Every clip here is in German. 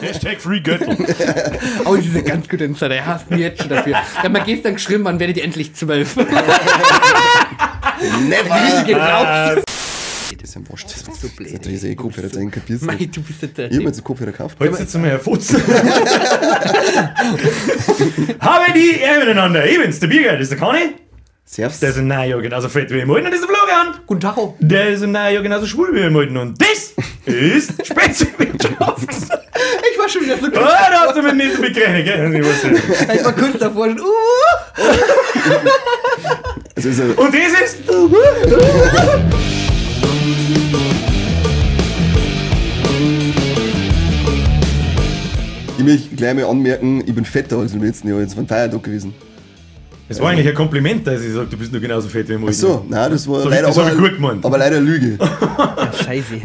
Hashtag Free Göttel. Oh, diese ganz gute Insider, er hasst mich jetzt schon dafür. Dann mal gestern geschrieben, wann werdet ihr endlich zwölf? Never! Geht raus. Das ist ja wurscht. Das ist so blöd, Das ist eh Kopfhörer drin, kapierst du? Mei, du bist der Ich hab mir einen Kopfhörer gekauft. Heute sitzen wir herfutzen. Habe die Ehre miteinander. Ich bin's, der Bierger, das ist der Conny. Servus. Der ist im Neujahr genauso fett wie im alten und das ist der Florian. Guten Tag. oh. Der ist im Neujahr genauso schwul wie im alten und das ist Spitzenwirtschaft. Ich war schon wieder so Oh, da hast du mit nicht mitgerechnet, gell? Ich weiß nicht. Ich war kurz davor schon. Uh, Also ist Und das ist... ich möchte gleich mal anmerken, ich bin fetter als im letzten Jahr. Jetzt war ein Feiertag gewesen. Das war eigentlich ein Kompliment, dass ich sage, du bist nur genauso fett wie im Ach so, nein, das war So, leider das aber, ich gut gemeint. aber leider eine Lüge. Scheiße.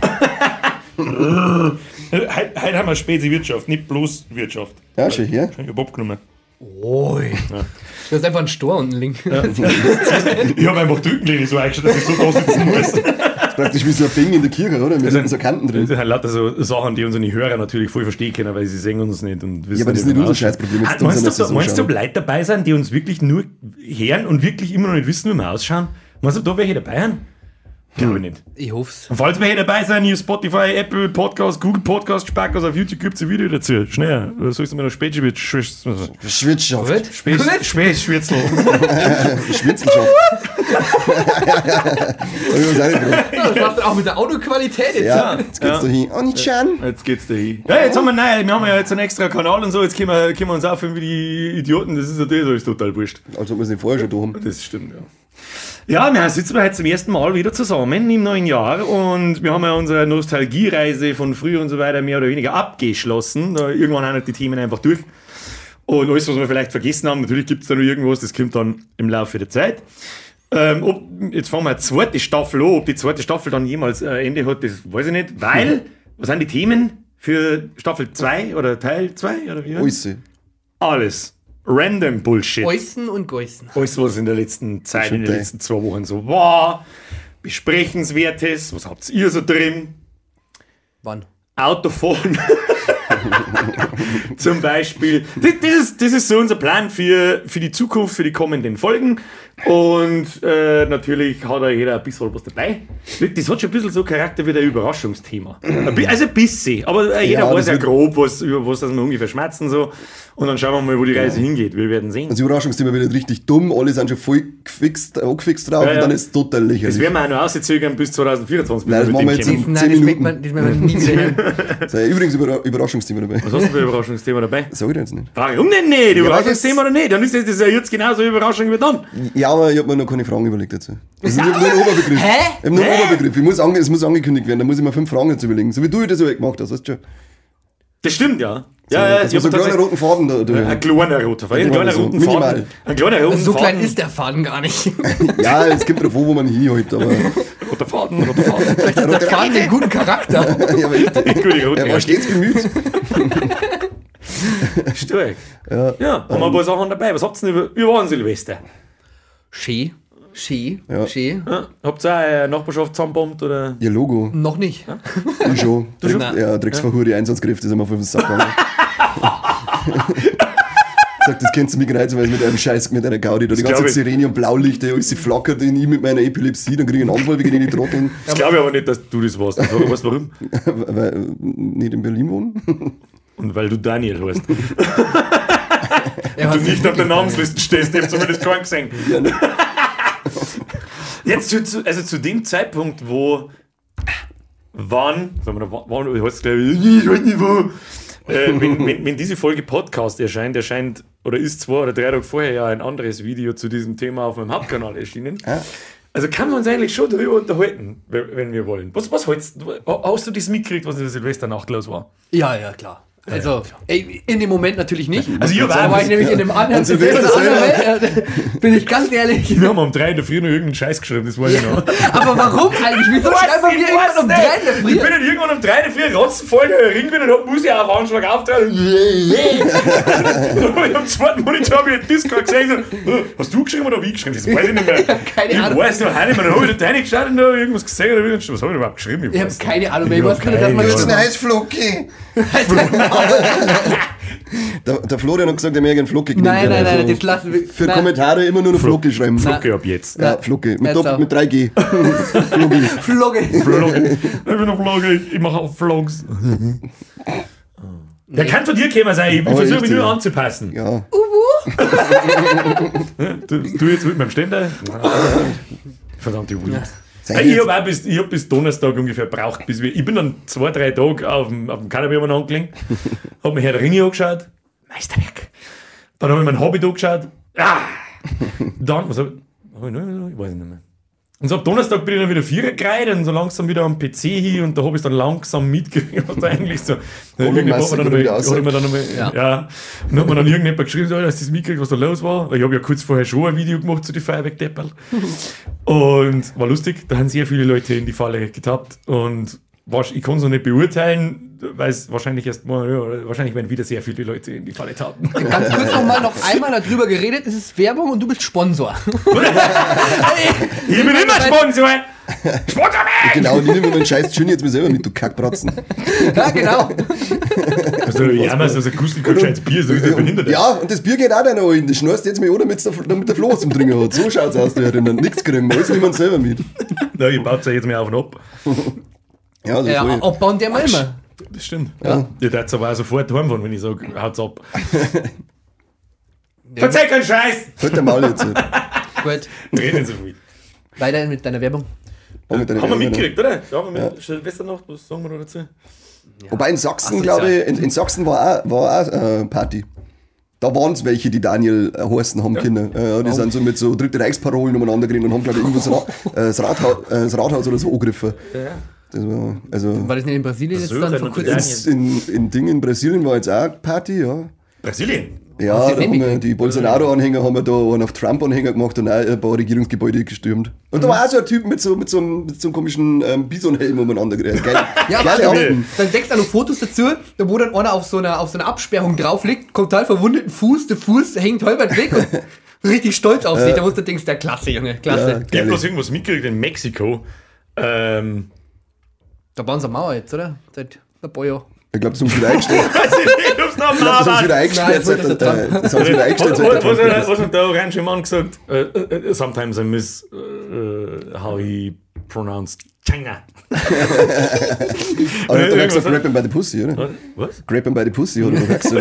Heute, heute haben wir Spezi Wirtschaft, nicht bloß Wirtschaft. Ja, schon hier. Ich hab abgenommen. Oi. Du hast einfach einen Stor unten links. Ich habe einfach drücken gelegen, so eingestellt, dass ich so da sitzen muss. Das ist praktisch wie so ein Bing in der Kirche, oder? Mit so Kanten Das drin. sind halt lauter so Sachen, die unsere Hörer natürlich voll verstehen können, weil sie sehen uns nicht und wissen Ja, aber das ist wie nicht wir unser. Scheißproblem. Ah, Meinst du, so meinst du, ob Leute dabei sind, die uns wirklich nur hören und wirklich immer noch nicht wissen, wie wir ausschauen? Meinst du, da welche dabei sind? Glaube ich nicht. Ich hoff's. Und falls welche dabei sind, hier Spotify, Apple Podcast, Google Podcast, Spackos, auf YouTube gibt es ein Video dazu. Schnell, oder sollst du mir noch Spätschwitz, Schwitzschaft. Spätschwitzel. Schwitzelschaft. Was. Das macht er auch mit der Autoqualität jetzt. Ja, jetzt geht's da hin. Oh, nicht Chan. Jetzt geht's da hin. Ja, jetzt haben wir, nein, wir haben ja jetzt einen extra Kanal und so, jetzt können wir, können wir uns aufhören wie die Idioten, das ist natürlich alles total wurscht. Als ob wir es nicht vorher schon da haben. Das stimmt, ja. Ja, wir sitzen wir heute zum ersten Mal wieder zusammen im neuen Jahr und wir haben ja unsere Nostalgiereise von früher und so weiter mehr oder weniger abgeschlossen. Irgendwann haben halt die Themen einfach durch. Und alles, was wir vielleicht vergessen haben, natürlich gibt es da noch irgendwas, das kommt dann im Laufe der Zeit. Ähm, ob, jetzt fangen wir eine zweite Staffel an. Ob die zweite Staffel dann jemals äh, Ende hat, das weiß ich nicht. Weil, was sind die Themen für Staffel 2 oder Teil 2 oder wie? Alles. Alles. Random Bullshit. Geußen und Geußen. Alles, was in der letzten Zeit, in den letzten zwei Wochen so war. Besprechenswertes. Was habt ihr so drin? Wann? Autofahren. Zum Beispiel. Das, das, ist, das ist so unser Plan für, für die Zukunft, für die kommenden Folgen. Und äh, natürlich hat da jeder ein bisschen was dabei. Das hat schon ein bisschen so Charakter wie der Überraschungsthema. Also ein bisschen. Aber äh, jeder Ja, weiß ja grob, was, über was das wir ungefähr schmerzen. So. Und dann schauen wir mal, wo die Reise hingeht. Wir werden sehen. Das Überraschungsthema wird richtig dumm, alle sind schon voll gefixt, angefixt drauf Ja, ja. und dann ist es total Das lächerlich. werden wir auch noch auszögern bis 2024. bis Nein, das machen wir jetzt in- kommen. Nein, das Minuten. man, das werden wir nie. Da ist übrigens Überra Überraschungsthema dabei. Was hast du für ein Überraschungsthema dabei? Sag ich dir jetzt nicht. Warum denn nicht? weil Überraschungsthema oder nicht? Dann ist das das ja jetzt genauso eine Überraschung wie dann. Ja, aber ich habe mir noch keine Fragen überlegt dazu. Das ist nur ein Oberbegriff. Hä? Ich habe nur einen Oberbegriff. Ich muss ange es muss angekündigt werden, da muss ich mir fünf Fragen dazu überlegen. So wie du das so gemacht hast, weißt du schon. Das stimmt, ja. Ja, ja, das ich muss so hab einen kleinen tatsächlich- roten Faden da. da. Ein kleiner roter Faden. Ein Ja, kleiner so roten minimal. Faden. Ein kleiner roten So klein ist der Faden gar nicht. Ja, es gibt drauf, wo man hinhält, aber. Roter Faden, roter Faden. Vielleicht hat der Faden einen guten Charakter. ja, aber rote er war stets bemüht. Stark. Ja. Ja, haben wir ein paar Sachen dabei. Was habt ihr denn über, denn Silvester? Schee. Schee. Ja. Schee. Ja, habt ihr auch eine Nachbarschaft zusammenbombt oder? Ihr Logo. Noch nicht. Ich schon. schon? Ja, Drecksverhure Einsatzkräfte sind wir auf den Sack gegangen. Sagt, das kennst du mich reizen, weil mit einem Scheiß, mit einer Gaudi, da die ganze ich. Sirene und Blaulichter, alles sie flackert in ich mit meiner Epilepsie, dann kriege ich einen Anfall wegen den Trotteln, Ich glaube aber nicht, dass du das warst. Ich weißt du warum? weil äh, nicht in Berlin wohnen. Und weil du Daniel heißt. Er Du nicht auf der Namensliste stehst, ich hab zumindest keinen gesehen. Jetzt zu, zu, also zu dem Zeitpunkt, wo wann, sagen wir da, wann, ich weiß glaube ich, ich weiß nicht wo, äh, wenn, wenn, wenn diese Folge Podcast erscheint, erscheint oder ist zwei oder drei Tage vorher ja ein anderes Video zu diesem Thema auf meinem Hauptkanal erschienen. Ah. Also kann man uns eigentlich schon darüber unterhalten, wenn wenn wir wollen. Was, was hältst du? Hast du das mitgekriegt, was in der Silvesternacht los war? Ja, ja, klar. Also, ey, in dem Moment natürlich nicht. Also ich war ich nämlich in dem anderen An Silvester Silvester äh, Bin ich ganz ehrlich. Wir haben um drei in der Früh noch irgendeinen Scheiß geschrieben, das weiß ich noch. Aber warum eigentlich? Wieso schreiben wir hier irgendwann um drei in der Ich Früh? bin dann irgendwann um 3 in der Früh rotzenvoll der Ring bin und hab Musik auf Anschlag auftreten. und am zweiten Monitor hab ich Discord gesehen und so, "Äh, hast du geschrieben oder hab ich geschrieben? Das weiß ich nicht mehr. Keine ich Ahnung. weiß noch nicht mehr. Dann hab ich da reingeschaut und da irgendwas gesehen oder irgendwas. Was hab ich überhaupt geschrieben? Ich habe weiß keine Ahnung mehr. Ich Ich weiß gar nicht, dass man keine das Ahnung. Heißflocke. Der, der Florian hat gesagt, er möchte einen Flocke Nein, nein, nein, das lassen wir. Für nein. Kommentare immer nur noch Flocke schreiben. Flocke ab jetzt. Ja, Flocke. Mit, Jetzt Doppel, auch. mit 3G. Flocke. Flogge. Flogge. Ich bin auf Flogge, ich mache auch Vlogs. Der kann von dir kämen sein, ich versuche mich nur ja. anzupassen. Ja. Du, du jetzt mit meinem Ständer? Verdammte Weed. Hey, ich habe bis, ich hab bis Donnerstag ungefähr braucht, bis wir. Ich bin dann zwei, drei Tage auf dem, auf dem umeinander angelegt, hab mir Herr der Ringe angeschaut, Meisterwerk. Dann habe ich mein Hobby angeschaut, ah! Dann, was hab ich, hab ich noch, ich weiß nicht mehr. Und so ab Donnerstag bin ich dann wieder Vierer gereiht und so langsam wieder am PC hin und da habe ich dann langsam mitgekriegt, was da eigentlich so. Irgendjemand hat mir dann einmal- hat mir dann einmal- Ja. ja. Und dann hat mir dann irgendjemand geschrieben, so, dass das mitgekriegt, was da los war. Weil Ich habe ja kurz vorher schon ein Video gemacht zu den Feuerwerkdepperl. Und war lustig, da haben sehr viele Leute in die Falle getappt. Und ich kann es noch nicht beurteilen, weil es wahrscheinlich erst mal, wahrscheinlich werden wieder sehr viele Leute in die Falle tappen. Ganz kurz noch mal noch einmal darüber geredet, es ist Werbung und du bist Sponsor. ich bin immer Sponsor! Sponsor mich! Genau, und ich nehme meinen scheiß Gin jetzt mir selber mit, du Kackbratzen. ja, genau. Also, ja, man, so ein Gustel kein scheiß Bier, so ist der behindert. Ja, und das Bier geht auch deiner allen. Das schnorst jetzt mir, oder damit der, damit der Floß zum Trinken hat. So schaut's aus, da drinnen. Nichts kriegen, alles wir uns selber mit. Na, ich baut ja jetzt mal auf und ab. Ja, also Ja, voll. abbauen der mal immer. Das stimmt. Ja. Ihr hättet aber auch sofort heimfahren, wenn ich sage, haut's ab. Verzeih keinen Scheiß! Halt der Maul jetzt. Gut. Reden so viel. Weiter mit deiner Werbung. Auch mit deiner Haben wir Werbung, ne? mitgekriegt, oder? Ja, haben wir mit Silvesternacht, was sagen wir da dazu? Wobei in Sachsen, Ach, glaube ja. ich, in, in Sachsen war auch, war auch äh, Party. Da waren es welche, die Daniel äh, heißen haben können. Äh, ja, die sind so mit so dritte Reichsparolen umeinander gerannt und haben, glaube ich, irgendwo das, Ra äh, das, Rathaus, äh, das Rathaus oder so angegriffen. Das war, also War das nicht in Brasilien jetzt dann vor kurzem? In, in Ding in Brasilien war jetzt auch Party, ja. Brasilien. Ja, da haben wir, die Bolsonaro-Anhänger haben wir da einen auf Trump-Anhänger gemacht und auch ein paar Regierungsgebäude gestürmt. Und da Mhm. war auch so ein Typ mit so, mit so, einem, mit so einem komischen ähm, Bisonhelm umeinander gerannt. Geil, Ja, geile aber Affen. dann sechst du noch Fotos dazu, da wo dann einer auf so einer, auf so einer Absperrung drauf liegt, total verwundeten Fuß, der Fuß hängt halbert weg und richtig stolz auf sich. Da musst du denkst, der Klasse, Junge, Ja, klasse. Ich habe geil. bloß irgendwas mitgekriegt in Mexiko. Ähm, Da bauen sie eine Mauer jetzt, oder? Seit ein paar Jahren. Ich glaube, das haben sie wieder eingestellt. ich noch glaube, das haben sie wieder mal eingestellt. Nein, der Trump. Das haben sie wieder eingestellt. was, was, was, was hat der orange Mann gesagt? Uh, uh, sometimes I miss uh, how he pronounced China. Aber er doch Irgendwas gesagt, grab him by the pussy, oder? Was? Grab him by the pussy, oder? hast du?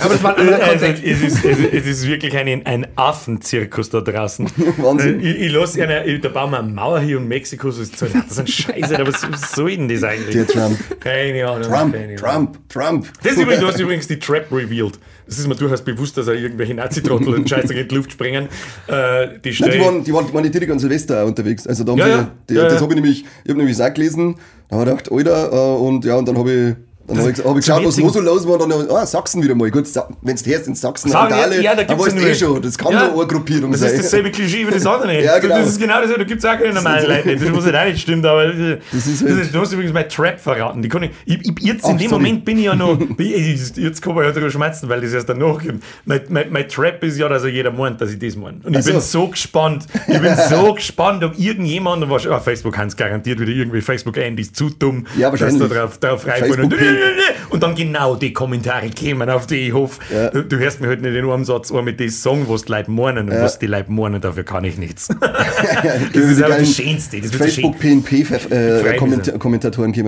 Aber das war ein anderer Also, Kontext. es, ist, es, ist, es ist wirklich ein, ein Affenzirkus da draußen. Wahnsinn. Ich, ich lasse einer, ich, da bauen wir eine Mauer hier und Mexiko so ist so, das ist ein Scheiße, aber was was soll denn das eigentlich? Der Trump. Keine Ahnung. Trump, keine Ahnung. Trump, Trump. Das ist übrigens, du hast übrigens die Trap revealed. Das ist mir durchaus bewusst, dass er irgendwelche Nazi-Trottel und Scheiße in die Luft springen. Äh, die Nein, die waren, die waren, die waren nicht direkt an Silvester unterwegs. Also da Ja, ja. Die, Ja, das habe ich nämlich, ich habe nämlich auch gelesen. Da habe ich gedacht, Alter, äh, und ja, und dann habe ich, dann habe ich, hab ich geschaut, was noch so los war. Und dann, ah, Sachsen wieder mal. Gut, wenn du hörst in Sachsen, Sagen, Randale, ja, ja, da dann gibt's weißt du eh schon, das kann Ja, nur eine Gruppierung Das sein. ist dasselbe Klischee wie das andere. Ja, genau. Das ist genau das, da gibt es auch keine normalen Leute. Das muss halt auch nicht stimmen, aber das Das ist halt- du hast übrigens mein Trap verraten. Die kann ich, ich, ich, jetzt in Ach, dem sorry. Moment bin ich ja noch, ich, jetzt kann man ja drüber schmerzen, weil das erst danach kommt. Mein, mein, mein Trap ist ja, dass er jeder meint, dass ich das meine. Und ich so. bin so gespannt, ich bin so gespannt, ob irgendjemand, und wahrscheinlich- ah, Facebook kann es garantiert wieder irgendwie Facebook-Andys zu dumm, Ja, dass wahrscheinlich. da drauf, drauf reinfallen und, dann genau die Kommentare kämen, auf die ich hoffe. Ja. Du, hörst mir halt nicht in einem Satz an mit dem Song, was die Leute meinen und was die Leute meinen, dafür kann ich nichts. das ist aber das Schönste. Das das Facebook Schönste. PNP äh, kommen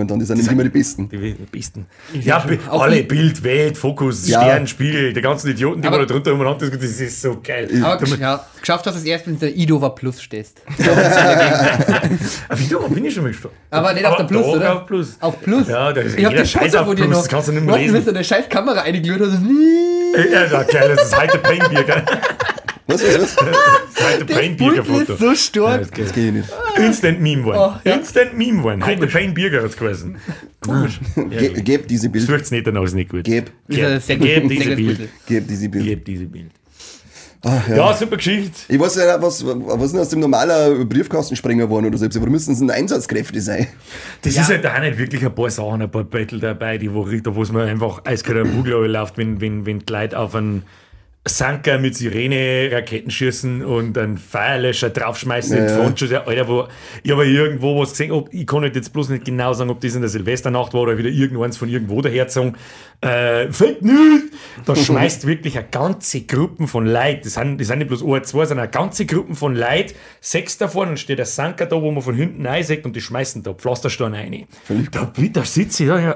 dann, die sind immer die besten. Die besten. Ja, alle, Bild, Welt, Fokus, Ja. Stern, Spiegel, die ganzen Idioten, die Aber- man da drunter umeinander diskutieren, das ist so geil. Aber ja, geschafft hast du es erst, wenn du der Idova Plus stehst. Ah, Wie dumm, bin ich schon mal gestorben. Aber nicht auf der Plus, doch, oder? auf Plus. Auf Plus? Ja, da ist ich hab jeder das Scheiß Auf von dir noch. das kannst du nicht mehr lesen. eine scheiß Kamera eingeglüht hast. Ja, ja, geil, das ist heute Painbier, gell? Was, ist heute Das Painbier-Foto. Bild ist so stark. Das geht nicht. Instant Meme Oh, geworden. ja. Instant Meme geworden. Heute Painbier hat es gewesen. Komisch. Ge geb diese Das Bild. wirkt nicht, dann ist nicht gut. Geb, sehr Geb diese Bild. Bild. geb diese Bild. Gib diese Bild. Ach, ja. Ja, super Geschichte. Ich weiß ja nicht, was, was ist denn aus dem normalen Briefkastensprenger geworden oder so. Aber müssen es Einsatzkräfte sein. Das ist halt auch nicht wirklich ein paar Sachen, ein paar Battle dabei, die wo, da wo es mir einfach eiskalt am Bugel läuft, wenn, wenn, wenn die Leute auf einen Sanker mit Sirene, Raketenschießen und einen Feuerlöscher draufschmeißen Ja, im ja. Frontschuss. Ja, Alter, wo, ich habe irgendwo was gesehen, ob, ich kann halt jetzt bloß nicht genau sagen, ob das in der Silvesternacht war oder wieder irgendeins von irgendwo dahergezogen. Äh, Fake News! Da schmeißt wirklich eine ganze Gruppe von Leuten, das sind, das sind nicht bloß ein, zwei, sondern eine ganze Gruppe von Leuten, sechs davon, dann steht der Sanker da, wo man von hinten einsägt und die schmeißen da Pflastersteine rein. Da, da sitze ich da, ja.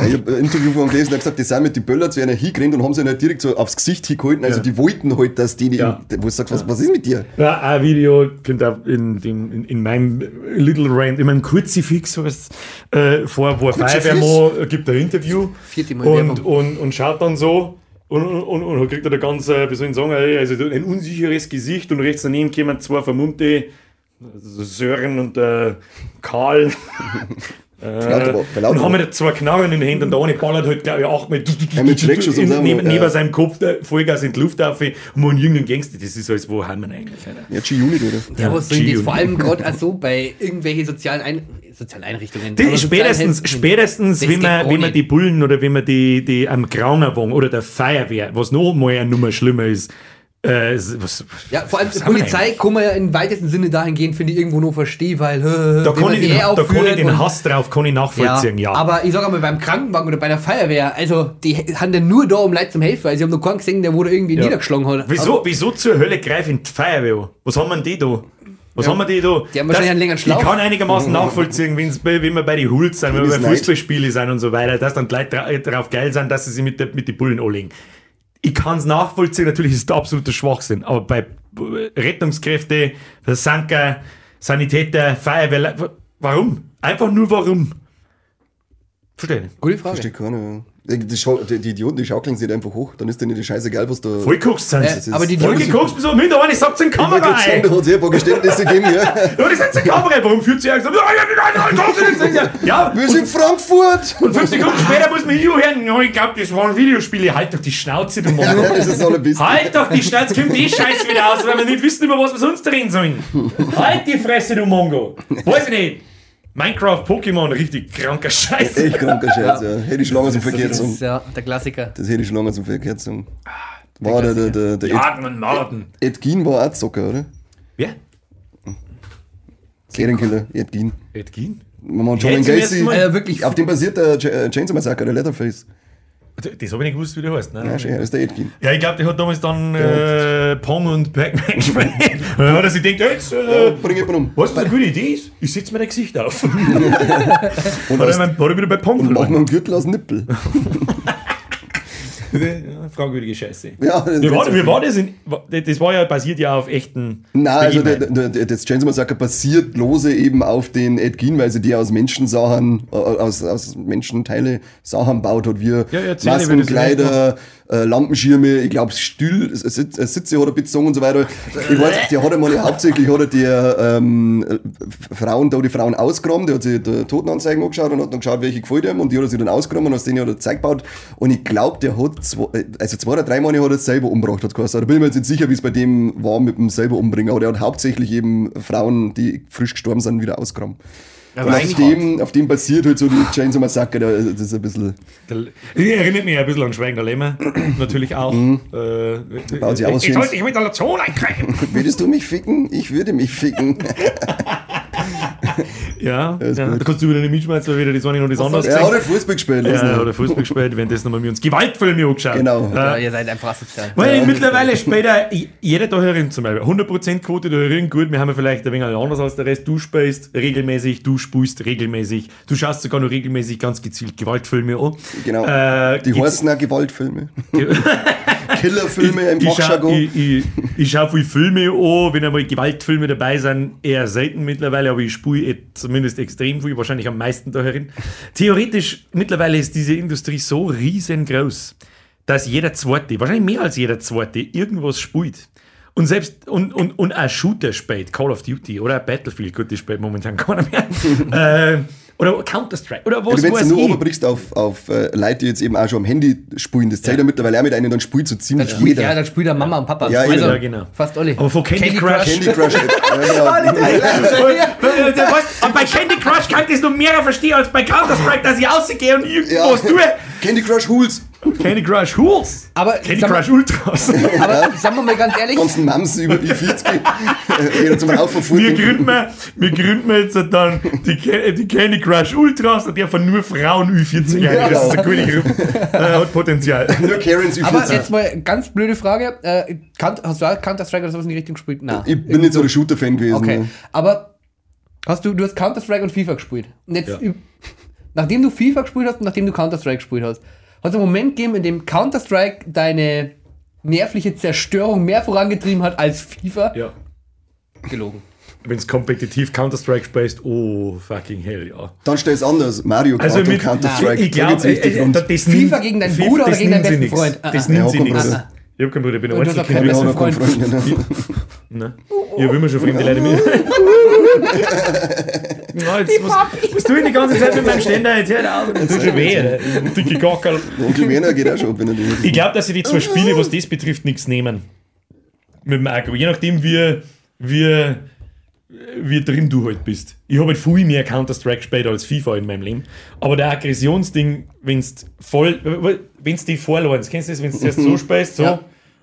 Ja, ich habe ein Interview von gelesen, der hat gesagt, die sind mit den Böller zu einer hingerannt und haben sie nicht direkt so aufs Gesicht hingehalten. Also Ja. die wollten halt, dass die, die Ja. wo du sagst, was, was ist mit dir? Ja, ein Video, könnt ihr in, dem, in, in meinem Little Rant, in meinem Kurzifix äh, vor, wo? Feuerwehrmann gibt ein Interview und, und, und schaut dann so und, und, und, und kriegt er da ganz, äh, wie soll ich sagen, äh, also ein unsicheres Gesicht und rechts daneben kommen zwei vermummte Sören und äh, Karl. Äh, und haben wir zwei Knarren in den Händen und der eine ballert halt, glaube ich, achtmal Ja, mit Schreckschuss und in, so, neben, ja. neben seinem Kopf Vollgas in die Luft auf und man einen jungen Gangster, das ist alles, wo haben wir eigentlich? Alter? Ja, G-Unit, oder? Ja, was soll das? Vor allem gerade auch so bei irgendwelchen sozialen, Ein sozialen Einrichtungen. Sozialen spätestens, Helfen- spätestens wenn, man, wenn man die Bullen oder wenn man die, die am Graunerwagen oder der Feuerwehr, was noch mal eine Nummer schlimmer ist, äh, was, Ja, vor allem die haben Polizei kann man ja im weitesten Sinne dahingehend, finde ich, irgendwo nur verstehen, weil äh, Da kann, ich sie den, eh da kann ich den Hass drauf kann ich nachvollziehen, ja. Aber ich sag einmal, beim Krankenwagen oder bei der Feuerwehr, also die haben dann nur da, um Leute zum helfen. Also ich habe noch keinen gesehen, der da irgendwie niedergeschlagen hat. Wieso, wieso zur Hölle greifen die Feuerwehr an? Was haben wir denn die da? Was haben wir die da? Die haben wahrscheinlich einen längeren Schlauch. Ich kann einigermaßen nachvollziehen, bei, wenn wir bei den Hools sind, wenn wir Das bei. Fußballspielen sind und so weiter, dass dann die Leute dra drauf geil sind, dass sie sich mit, der, mit den Bullen anlegen. Ich kann es nachvollziehen, natürlich ist es absoluter Schwachsinn, aber bei Rettungskräfte, Sanker, Sanitäter, Feuerwehr, warum? Einfach nur warum? Verstehe nicht. Gute Frage. Verstehe keiner. Ja. Die, die, Schau- die, die Idioten, die schaukeln sich einfach hoch. Dann ist denen die Scheiße geil, was da. Voll geguckt sind Äh, aber die Voll Idioten- geguckt, so, mit einer sagt in die Da Kamera da hat es ein paar Geständnisse gegeben, ja. Ja, das ist eine Kamera, warum führt sie ja gesagt, ja, Wir sind in Frankfurt! und fünf Sekunden später muss man hier hören, ja, ich glaube, das waren Videospiele, halt doch die Schnauze, du Ja, Mann. das ist ein bisschen. Halt doch die Schnauze, kommt eh Scheiß wieder aus, weil wir nicht wissen, über was wir sonst reden sollen. Halt die Fresse, du Mongo. Weiß ich nicht. Minecraft, Pokémon, richtig kranker Scheiß. Echt kranker Scheiß, ja. Hätte ich schon lange zum Verkehr ist ja der Klassiker. Das hätte ich schon lange zum Verkehr gezogen. War der, der, der, der Ed, Jagen und Morden. Ed Gein war auch Zocker, oder? Wer? Serienkiller, Ed Gein. Ed Gein? Man John zum Gacy. Also wirklich, Auf dem basiert der äh, Chainsaw Massacre, der Leatherface. Das habe ich nicht gewusst, wie der heißt. Ne? Ja, schön, das ist der Ed Gein. Ja, ich glaube, der hat damals dann äh, Pong und Pac-Man gespielt. Dann hat er sich gedacht, jetzt, äh, Bring jemanden um. was eine gute Idee ist? Ich setze mir dein Gesicht auf. und dann hat er mein- hat er wieder bei Pong Und mach mal einen Gürtel aus Nippel. Fragwürdige Scheiße. Ja, das Wie war, ist- wie war das? In, das war ja basiert ja auf echten. Nein, also der, der, der, das Chainsaw Massacre basiert lose eben auf den Ed Gein, weil sie die aus Menschensachen, äh, aus, aus Menschenteile Sachen baut hat, wie Ja, erzähl, Äh, Lampenschirme, ich glaube Stühl, Sitz- Sitze hat er bezogen und so weiter. Ich weiß, der hat einmal hauptsächlich hat die ähm, äh, Frauen, da die Frauen ausgeräumt, der hat sich die Totenanzeigen angeschaut und hat dann geschaut, welche gefällt ihm und die hat er sich dann ausgeräumt und aus denen hat er Zeug gebaut und ich glaube, der hat zwei, also zwei oder drei Mal hat er selber umgebracht, hat geheißen. Da bin ich mir jetzt nicht sicher, wie es bei dem war mit dem selber umbringen, aber der hat hauptsächlich eben Frauen, die frisch gestorben sind, wieder ausgeräumt. Aber Und auf dem, auf dem basiert halt so die Chainsaw Massacre, da- das ist ein bisschen, Der- erinnert mich ein bisschen an Schweigender Lämmer. Natürlich auch. Äh, Baut sich auch was ich sollte dich mit der Lotion einkriegen. würdest du mich ficken? Ich würde mich ficken. ja, ja. da kannst du wieder nicht mitschmeißen, weil wieder das eine oder das andere Er hat Fußball gespielt. Ja, oder Fußball gespielt, währenddessen haben wir uns Gewaltfilme angeschaut. Genau. Ja, ihr seid einfach asozial. weil Ja. mittlerweile später, jeder da herin zum Beispiel, 100% Quote da herin, gut, wir haben ja vielleicht ein wenig anders als der Rest. Du spielst regelmäßig, du spulst regelmäßig, du schaust sogar noch regelmäßig ganz gezielt Gewaltfilme an. Genau. Äh, Die heißen auch Gewaltfilme. Killerfilme im Fachjargon. ich, ich, ich schaue viele Filme an, wenn einmal Gewaltfilme dabei sind, eher selten mittlerweile, aber ich spule eh zumindest extrem viel, wahrscheinlich am meisten da herin. Theoretisch, mittlerweile ist diese Industrie so riesengroß, dass jeder Zweite, wahrscheinlich mehr als jeder Zweite, irgendwas spielt. Und selbst, und, und, und ein Shooter spielt, Call of Duty oder Battlefield, gut, das spielt momentan keiner mehr. äh, oder Counter-Strike oder was Wenn du nur ich. überbrichst auf, auf äh, Leute, die jetzt eben auch schon am Handy spielen, das zählt ja, mittlerweile auch mit einem, dann spielt so ziemlich Dann jeder. ja, dann spielt der Mama und Papa. Ja, also, ja, genau. Fast alle. Aber von Candy Crush- Candy Crush. ja, der weiß- Und bei Candy Crush kann ich das noch mehr verstehen als bei Counter-Strike, dass ich rausgehe und irgendwas Ja. tue. Candy Crush Hools. Candy Crush Hools. Aber Candy Crush Ultras. Aber sagen wir mal ganz ehrlich, ganzen Mams über die 40 wieder zum Wir Raufverfolgen. gründen, wir, wir gründen wir jetzt dann die, Ca- die Candy Crush Ultras und der von nur Frauen Ü40 ein. Das ist eine coole Gruppe. Äh, hat Potenzial. Nur Karens über aber 40. jetzt mal ganz blöde Frage. Äh, hast du auch Counter-Strike oder sowas in die Richtung gespielt? Nein. Ich bin nicht so der Shooter-Fan gewesen. Okay. ne. Aber hast du, du hast Counter-Strike und FIFA gespielt. Und jetzt, Ja. nachdem du FIFA gespielt hast und nachdem du Counter-Strike gespielt hast, hat es einen Moment gegeben, in dem Counter-Strike deine nervliche Zerstörung mehr vorangetrieben hat als FIFA? Ja. Gelogen. Wenn es kompetitiv Counter-Strike spielst, oh fucking hell, ja. Dann stell es anders. Mario Kart Also und Counter-Strike. ich glaube, rund. das FIFA gegen deinen FIFA, Bruder oder gegen deinen besten nix. Freund? Ah, Das ah. nimmt Ja, sie nichts. Ich hab keinen Bruder, ich bin Und du hast einzige auch keinen Freund. Ne? Ne? Ich hab immer schon fremde Leute mit. Ja, jetzt, was, was tue ich die ganze Zeit mit meinem Ständer? Jetzt hört auf. Das tut schon weh, Alter. Dicke Gockerl. Onkel Werner geht auch schon, wenn er die Ich glaube, dass sie die zwei Spiele, was das betrifft, nichts nehmen. Mit dem Agro. Je nachdem, wie, wie, wie drin du halt bist. Ich habe halt viel mehr Counter-Strike gespielt als FIFA in meinem Leben. Aber der Aggressionsding, wenn du voll, wenn du die vorlernst, kennst du das, wenn du erst so spielst, so, Ja.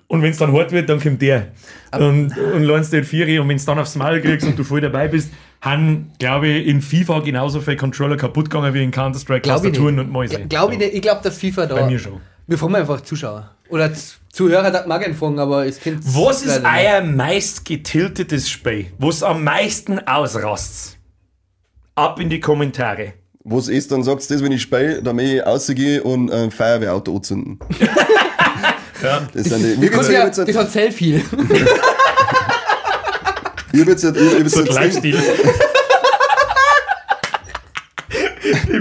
und wenn es dann hart wird, dann kommt der. Und, und lernst den Vieri und wenn du dann aufs Maul kriegst und du voll dabei bist, haben, glaube ich, in FIFA genauso viele Controller kaputt gegangen wie in Counter-Strike Tastaturen und Mäuse. Ja, Glaube ich nicht. Ich glaube, dass FIFA da. Bei mir schon. Wir fragen einfach Zuschauer. Oder Zuhörer, das mag ich fragen, aber ich kenne Was ist euer meist getiltetes Spiel? Was am meisten ausrastet? Ab in die Kommentare. Was ist, dann sagst du das, wenn ich spiele, dann möchte ich rausgehen und ein Feuerwehrauto anzünden. Ja. Das sind die, Das, ja, ja, das hat sehr viel. ich hab jetzt, ich hab jetzt, So. Ich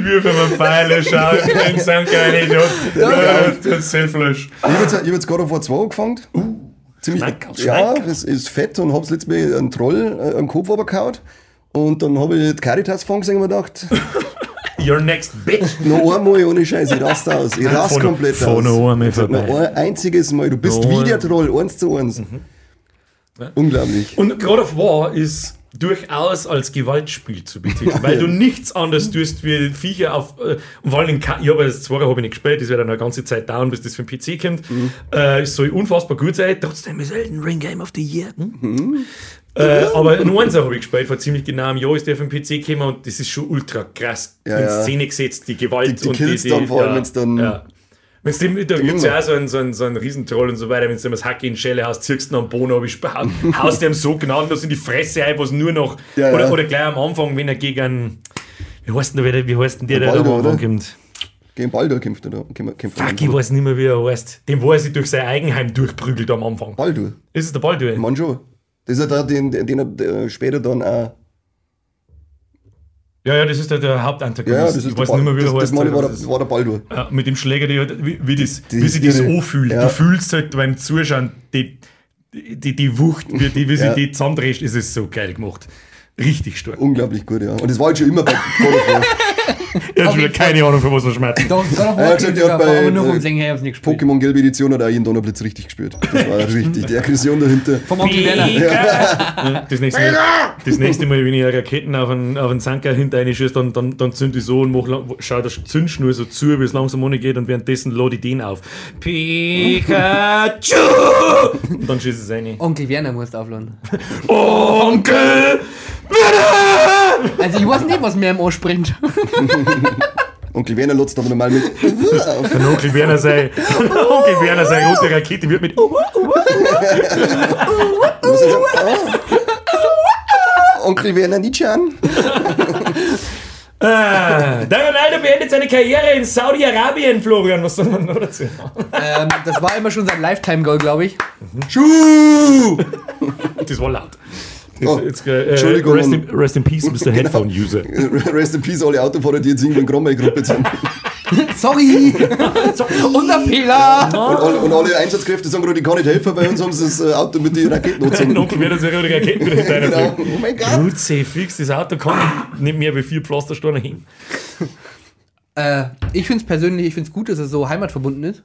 will für meinen Pfeile schauen, den sind keine Idioten. Das ist Selflösch. Ich hab jetzt, ich hab jetzt God of War 2 angefangen. Ziemlich, Schmeckerl, ja, Schmeckerl. das ist fett und hab's letztes Mal einen Troll äh, am Kopf runtergehauen. Und dann habe ich die Caritas von gesehen und mir gedacht, Your next bitch. noch einmal ohne Scheiß, ich raste aus. Ich raste Von- komplett von aus. noch einmal Jetzt noch vorbei. ein einziges Mal. Du bist Noch wie der Troll, eins zu eins. Unglaublich. Und God of War ist durchaus als Gewaltspiel zu betiteln, weil du nichts anderes tust wie Viecher auf. Äh, und vor allem, ich habe das Zweier habe ich nicht gespielt, das wird dann eine ganze Zeit dauern, bis das für den PC kommt. Äh, es soll unfassbar gut sein, trotzdem ist Elden Ring Game of the Year. Hm? Äh, aber nur eins habe ich gespielt, vor ziemlich genau einem Jahr ist der für den PC gekommen und das ist schon ultra krass Ja, in ja. Szene gesetzt, die Gewalt Die- die und Kills die, dann vor allem, wenn's dann- Ja. Wenn's dem, da gibt es ja auch so einen, so einen, so einen Riesentroll und so weiter, wenn du das Hack in Schelle hast, ziehst du am Boden ab, ich haust ihm so gnadenlos in die Fresse ein, was nur noch, Ja, oder, ja. oder gleich am Anfang, wenn er gegen, wie heißt denn der, wie heißt denn der, Der der da Baldur, am Anfang oder? kommt? Gegen Baldur kämpft er da. Kämpft, Fuck, da. ich weiß nicht mehr, wie er heißt. Den, wo er sich durch sein Eigenheim durchprügelt am Anfang. Baldur. Ist es der Baldur? Mann schon. Das ist ja der, den, den er später dann auch. Ja, ja, das ist der, der Ja, Hauptantagonist. das ist ich der weiß nicht mehr, wie das, er das heißt. meine ich, war, Das der, war der Baldur. Ja, mit dem Schläger, die, wie, wie, das, Die- wie sich das ihre- anfühlt. ja. Du fühlst halt beim Zuschauen die, die, die Wucht, wie, die, wie sie Ja. die zusammendreht, ist es so geil gemacht. Richtig stark. Unglaublich gut, ja. Und das war halt schon immer bei God of War. Ich habe keine Ahnung, für was wir schmerzen. Doch, of Ja, gesagt, ja, sogar, bei- aber nur her, ich hab's nicht gespielt. Pokémon Gelbe Edition hat auch jeden Donnerblitz richtig gespürt. Das war richtig. Die Aggression dahinter. Vom Onkel Werner. Das nächste, Mal, das nächste Mal, wenn ich eine Raketen auf einen, auf einen Sanker hinter eine schieße, dann, dann, dann zünd ich so und mach, schau der Zündschnur so zu, wie es langsam geht und währenddessen lade ich den auf. Pikachu! Und dann schieße ich es rein. Onkel Werner musst aufladen. Onkel! Also ich weiß nicht, was mir im Ohr springt. Onkel Werner lotzt aber normal mit. Und Onkel Werner sei, Onkel Werner sei rote Rakete wird mit. Onkel Werner Nietzsche an. Ah, der Ronaldo beendet seine Karriere in Saudi-Arabien, Florian. Was soll man noch dazu sagen? ähm, das war immer schon sein Lifetime-Goal, glaube ich. Schuh! Das war laut. Oh, jetzt, äh, Entschuldigung. Rest in, rest in peace, Mr. Headphone User. Rest in Peace, alle Autofahrer, die jetzt in Grammel-Gruppe sind. Sorry! Unser Fehler! Und alle, und alle Einsatzkräfte sagen gerade, ich kann nicht helfen, bei uns haben sie das äh, Auto mit den Raketen angezogen. Onkel wird sich rote Raketen wieder hinter einer Genau. Oh mein Gott. Safe fix, das Auto kann nicht mehr wie vier Pflastersteine hin. Äh, ich finde es persönlich, ich finde es gut, dass er so heimatverbunden ist.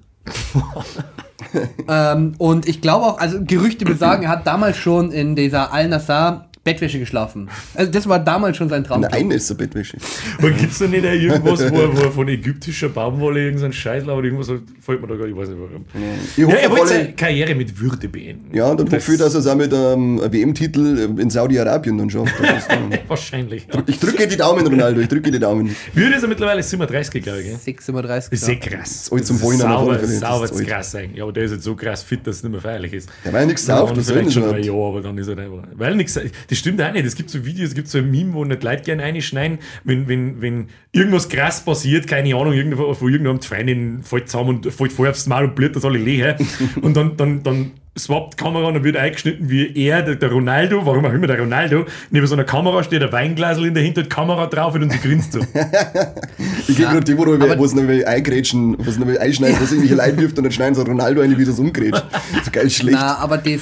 Ähm, und ich glaube auch, also Gerüchte besagen, er hat damals schon in dieser Al-Nassr Bettwäsche geschlafen. Also das war damals schon sein Traum. Eine Einnässer-Bettwäsche. Und gibt es da nicht irgendwas, wo, er- wo er von ägyptischer Baumwolle irgendeinen Scheiß labert, irgendwas so, fällt mir da gar nicht, ich weiß nicht warum. Ich Ja, hoffe er auf wollte seine Karriere mit Würde beenden. Ja, und dann hoffe ich, dass er es auch mit einem WM-Titel in Saudi-Arabien dann schafft. Ist dann- Wahrscheinlich. Ich drücke die Daumen, Ronaldo, ich drücke die Daumen. Würde ist er mittlerweile 37, glaube ich. Gell? 6,37. Das ist sehr krass. zum Das ist auf alle sauber. Das sauber ist krass eigentlich. Aber der ist jetzt so krass fit, dass es nicht mehr feierlich ist. Der war ja nichts Ja, sauft, das schon ein? Jahr, aber dann ist er einfach. Weil nichts. Das stimmt auch nicht. Es gibt so Videos, es gibt so ein Meme, wo nicht Leute gerne einschneiden, wenn, wenn, wenn irgendwas krass passiert, keine Ahnung, irgendwo, von irgendeinem die Freundin fällt zusammen und fällt voll aufs Maul und blüht das alle leer. und dann, dann, dann swappt die Kamera und dann wird eingeschnitten, wie er, der, der Ronaldo, warum auch immer der Ronaldo, neben so einer Kamera steht, ein Weinglasel in der Hinter, die Kamera drauf und sie grinst so. Ich gehe gerade die, wo, du- wo es noch mal eingrätschen, wo es mal einschneiden, wo es irgendwelche Leute wirft und dann schneiden sie Ronaldo eine, wie das umgrätscht. So geil schlecht. Na, aber das,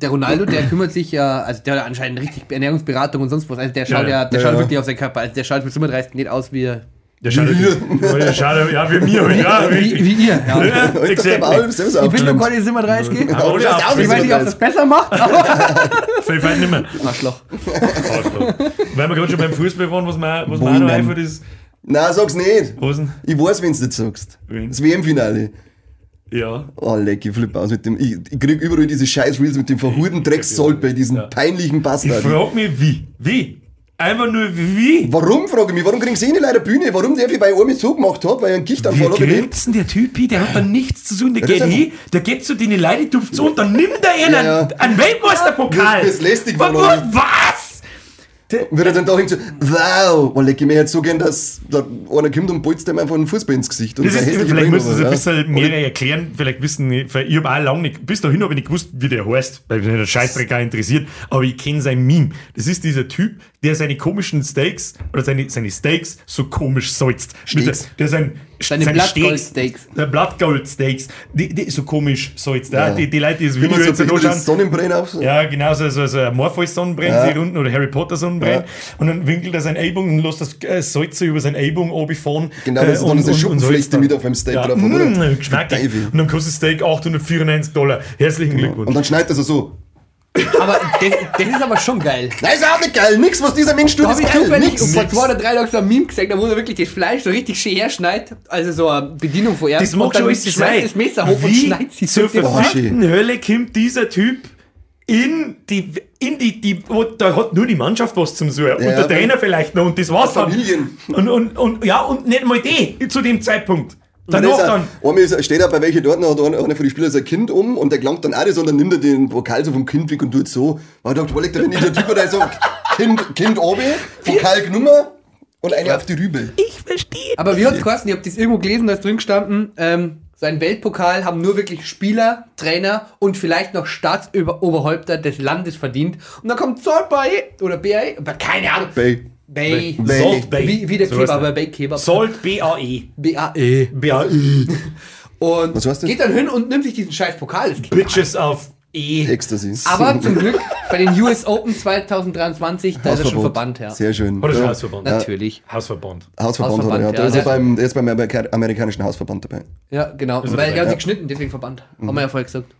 der Ronaldo, der kümmert sich ja, also der hat anscheinend richtig Ernährungsberatung und sonst was. Also der schaut Ja, ja, der Ja, schaut ja. wirklich auf seinen Körper. Also der schaut mit 35 nicht aus wie, Der schaut, ja, der schaut ja, wie mir, ja, wie, richtig. wie ihr. Ja. Ja, exactly. Ich bin gar nicht 37. Aber Ja, ja, das ist Ich weiß nicht, ob das besser macht, halt nicht mehr. Arschloch. Arschloch. Weil wir gerade schon beim Fußball waren, was mir, was mir auch noch einfällt, ist. Nein, sag's nicht. Was denn? Ich weiß, wenn du nicht sagst. Wen? Das WM-Finale. Ja. Oh, leck, ich flippe aus mit dem. Ich, ich krieg überall diese scheiß Reels mit dem verhurten Dreckssold bei diesen Ja. peinlichen Ich Bastarden. frage mich, wie? Wie? Einfach nur wie? Warum, frage ich mich, warum kriegen sie nicht leider Bühne? Warum der, weil ich einmal so gemacht habe, weil ich einen Gichtanfall Wie grinst denn der Typ, der hat da nichts zu tun, der geht hin, der geht zu den so und dann nimmt er ihnen Ja, ja. einen Weltmeisterpokal. Das- das lästig was, er dann da so, wow, leck, ich mir jetzt so gern, dass da einer kommt und bolzt dem einfach einen Fußball ins Gesicht. Und Das ist, vielleicht Bringe müssen Sie ein bisschen mehr erklären. Vielleicht wissen weil ich habe auch lange nicht, bis dahin habe ich nicht gewusst, wie der heißt, weil mich der Scheißdreck interessiert. Aber ich kenne sein Meme. Das ist dieser Typ, der seine komischen Steaks oder seine, seine Steaks so komisch salzt. Mit der, Steaks. der sein, Seine sein Blattgoldsteaks. Der Blattgoldsteaks. Die, die so komisch salzt. Ja. Ja. Die, die Leute, die das Wie Video so jetzt bisschen anschauen. das Sonnenbrennen auf. So. Ja, genau, so, so, so ein Morpheus-Sonnenbrenn Ja. hier unten oder Harry Potter-Sonnenbrenn. Ja. Und dann winkelt er sein Ellbogen und lässt das äh, Salz so über sein Ellbogen runterfahren. Genau, weil sie dann diese Schuppenflechte mit auf dem Steak drauf haben, oder? Mmh. Und dann kostet das Steak 894 Dollar. Herzlichen Glückwunsch. Und dann schneidet er so so. Aber das, das ist aber schon geil. Nein, ist auch nicht geil. Nix, was dieser Mensch tut, Da ist habe ich geil. zufällig Nix. vor zwei oder drei Tagen so ein Meme gesehen, da wo er wirklich das Fleisch so richtig schön herschneidet. Also so eine Bedienung von ihm. das und dann schon alles sein. schmeißt das Messer hoch und Wie schneidet sie zur so Ver- verfickten Hölle kommt dieser Typ in die, in die, die wo, da hat nur die Mannschaft was zum Suchen. und der Ja, Trainer vielleicht noch und das war's dann. Familien. Und, und, und, ja, und nicht mal die zu dem Zeitpunkt. Dann er, dann. einmal ist, steht er bei welchen dort, hat einer von den Spielern sein Kind um und der gelangt dann auch das und dann nimmt er den Pokal so vom Kind weg und tut so. Man gedacht, wo liegt der, wenn der Typ da so Kind, kind oben, Pokal genommen und eine auf die Rübe. Ich verstehe. Aber wie hat's geheißen? Ich habe das irgendwo gelesen, da ist drin gestanden, ähm, so ein Weltpokal haben nur wirklich Spieler, Trainer und vielleicht noch Staatsoberhäupter des Landes verdient. Und dann kommt Salt Bay oder aber keine Ahnung. Bay. Bay. Bay. Salt Bay. Wie, wie der So Kebab, er. aber Bay Kebab. Salt B-A-E. B-A-E. B-A-E. Und geht dann hin und nimmt sich diesen scheiß Pokal. Bitches auf E. Ecstasy. Aber zum Glück bei den US Open 2023, da ist er schon verbannt, ja. Sehr schön. Oder schon Ja. Hausverband? Natürlich. Hausverband. Hausverband, hat er, ja. Hausverband, ist ja. er beim, der ist beim Amerika- amerikanischen Hausverband dabei. Ja, genau. er Weil er hat ja. sich geschnitten, deswegen verbannt. Haben wir ja vorher gesagt.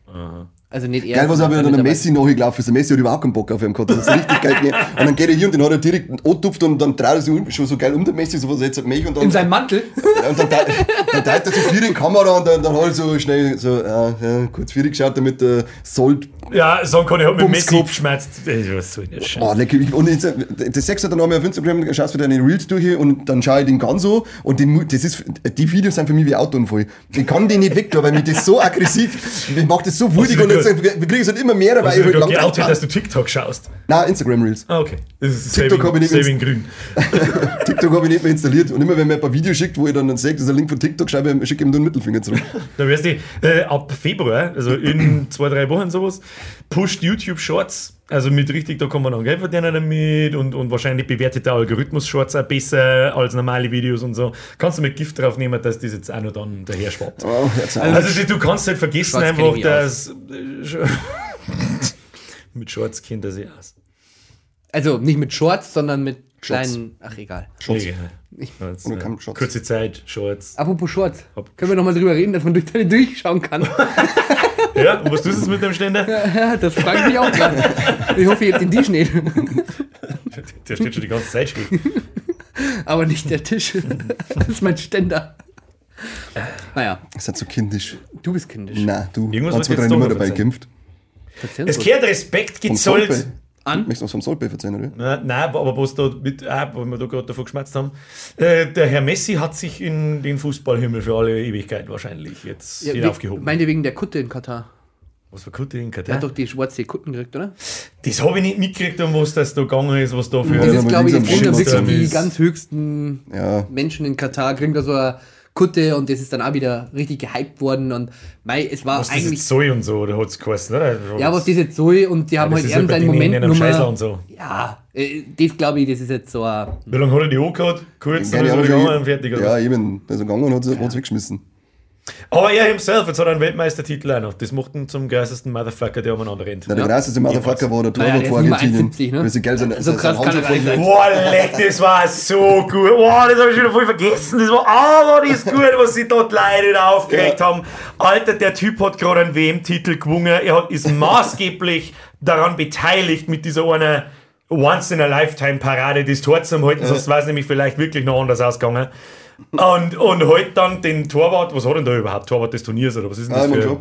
Also nicht er. Geil, was aber dann der Messi nachgelaufen ist. Der Messi hat überhaupt keinen Bock auf ihn gehabt. Das ist richtig geil. gewesen. Und dann geht er hier und den hat er direkt antupft und dann dreht er sich schon so geil um den Messi, so was jetzt hat mich und dann. In seinem Mantel. Ja, und dann, da- dann teilt er so viel in die Kamera und dann, dann hat er so schnell so, ja, ja, kurz viel geschaut, damit der Sold. Ja, sagen kann ich, hat mit Messi geschmerzt. Was soll denn das Scheiß? Oh, lecker. Ich- Und jetzt, das sechs hat dann einmal auf Instagram, schaust du deine Reels durch und dann schaue ich den ganz so und den, das ist, die Videos sind für mich wie Autounfall. Ich kann die nicht weg, weil mich das so aggressiv, ich mach das so wütig und jetzt wir kriegen es halt immer mehr, weil ich halt gerade lang geoutet, drauf dass du TikTok schaust? Nein, Instagram Reels. Ah, okay. Das ist TikTok Saving, hab ich nicht Grün. TikTok habe ich nicht mehr installiert und immer wenn mir ein paar Videos schickt, wo ich dann sehe, das ist ein Link von TikTok, schreibe ich, schicke ihm nur einen Mittelfinger zurück. Da wirst du äh, ab Februar, also in zwei, drei Wochen sowas, pusht YouTube Shorts. Also mit richtig, da kann man dann Geld verdienen damit und, und wahrscheinlich bewertet der Algorithmus Shorts auch besser als normale Videos und so. Kannst du mit Gift drauf nehmen, dass das jetzt auch noch dann daher schwappt. Oh, Also- du kannst halt vergessen Shorts ich einfach, dass... äh, mit Shorts kennt er sich aus. Also nicht mit Shorts, sondern mit kleinen. Ach egal. Shorts. Egal. Shorts, Oder ja. Shorts. Kurze Zeit, Shorts. Apropos Shorts. Können wir nochmal drüber reden, dass man durch deine durchschauen kann? Ja, und was tust du jetzt mit dem Ständer? Ja, das frage ich mich auch gerade. Ich hoffe, ihr habt den Tisch nicht. Der steht schon die ganze Zeit still. Aber nicht der Tisch. Das ist mein Ständer. Naja, Das ist so kindisch. du bist kindisch. Na, du. Irgendwas zwei, wird drei nicht mehr dabei gekämpft. Es gehört Respekt gezollt. An? Möchtest du was vom Solpe erzählen, oder? Na, nein, aber was da mit, ah, wo wir da gerade davon geschmerzt haben, äh, der Herr Messi hat sich in den Fußballhimmel für alle Ewigkeit wahrscheinlich jetzt Ja, wieder wie- aufgehoben. Meint ihr wegen der Kutte in Katar? was für Kutte in Der Katar? hat doch die schwarze Kutten gekriegt, oder? Das habe ich nicht mitgekriegt, um was das da gegangen ist, was da für. Ja, Das ist, glaube ich, das wirklich die ganz höchsten Ja. Menschen in Katar, kriegen da so eine Kutte und das ist dann auch wieder richtig gehypt worden und mei, es war was das eigentlich. jetzt soll und so, da hat es geheißen, oder? Ja, was das jetzt soll und die haben das halt eben ja bei seinen Moment Nummer. und so. Ja, äh, das glaube ich, das ist jetzt so ein. Wie lange hat er die angehabt? Kurz, dann ist er gegangen und fertig. Oder? Ja, eben. Also gegangen und hat es hat's weggeschmissen. Aber er himself, jetzt hat er einen Weltmeistertitel auch noch. Das macht ihn zum größtesten Motherfucker, der umeinander rennt. Na, der größte Motherfucker war der Naja, Torwart der vor ist Argentinien. 1,70, ne? Geil sind. So krass kann er gar nicht sein. Boah, leck, das war so gut. Boah, das habe ich schon voll vergessen. Das war, ah, war das gut, was sie dort leider aufgeregt haben. Alter, der Typ hat gerade einen WM-Titel gewonnen. Er hat, ist maßgeblich daran beteiligt, mit dieser einer Once-in-a-Lifetime-Parade das Tor zu halten. Sonst wäre es nämlich vielleicht wirklich noch anders ausgegangen. Und, und halt dann den Torwart, was hat denn da überhaupt? Torwart des Turniers oder was ist denn das Ah, für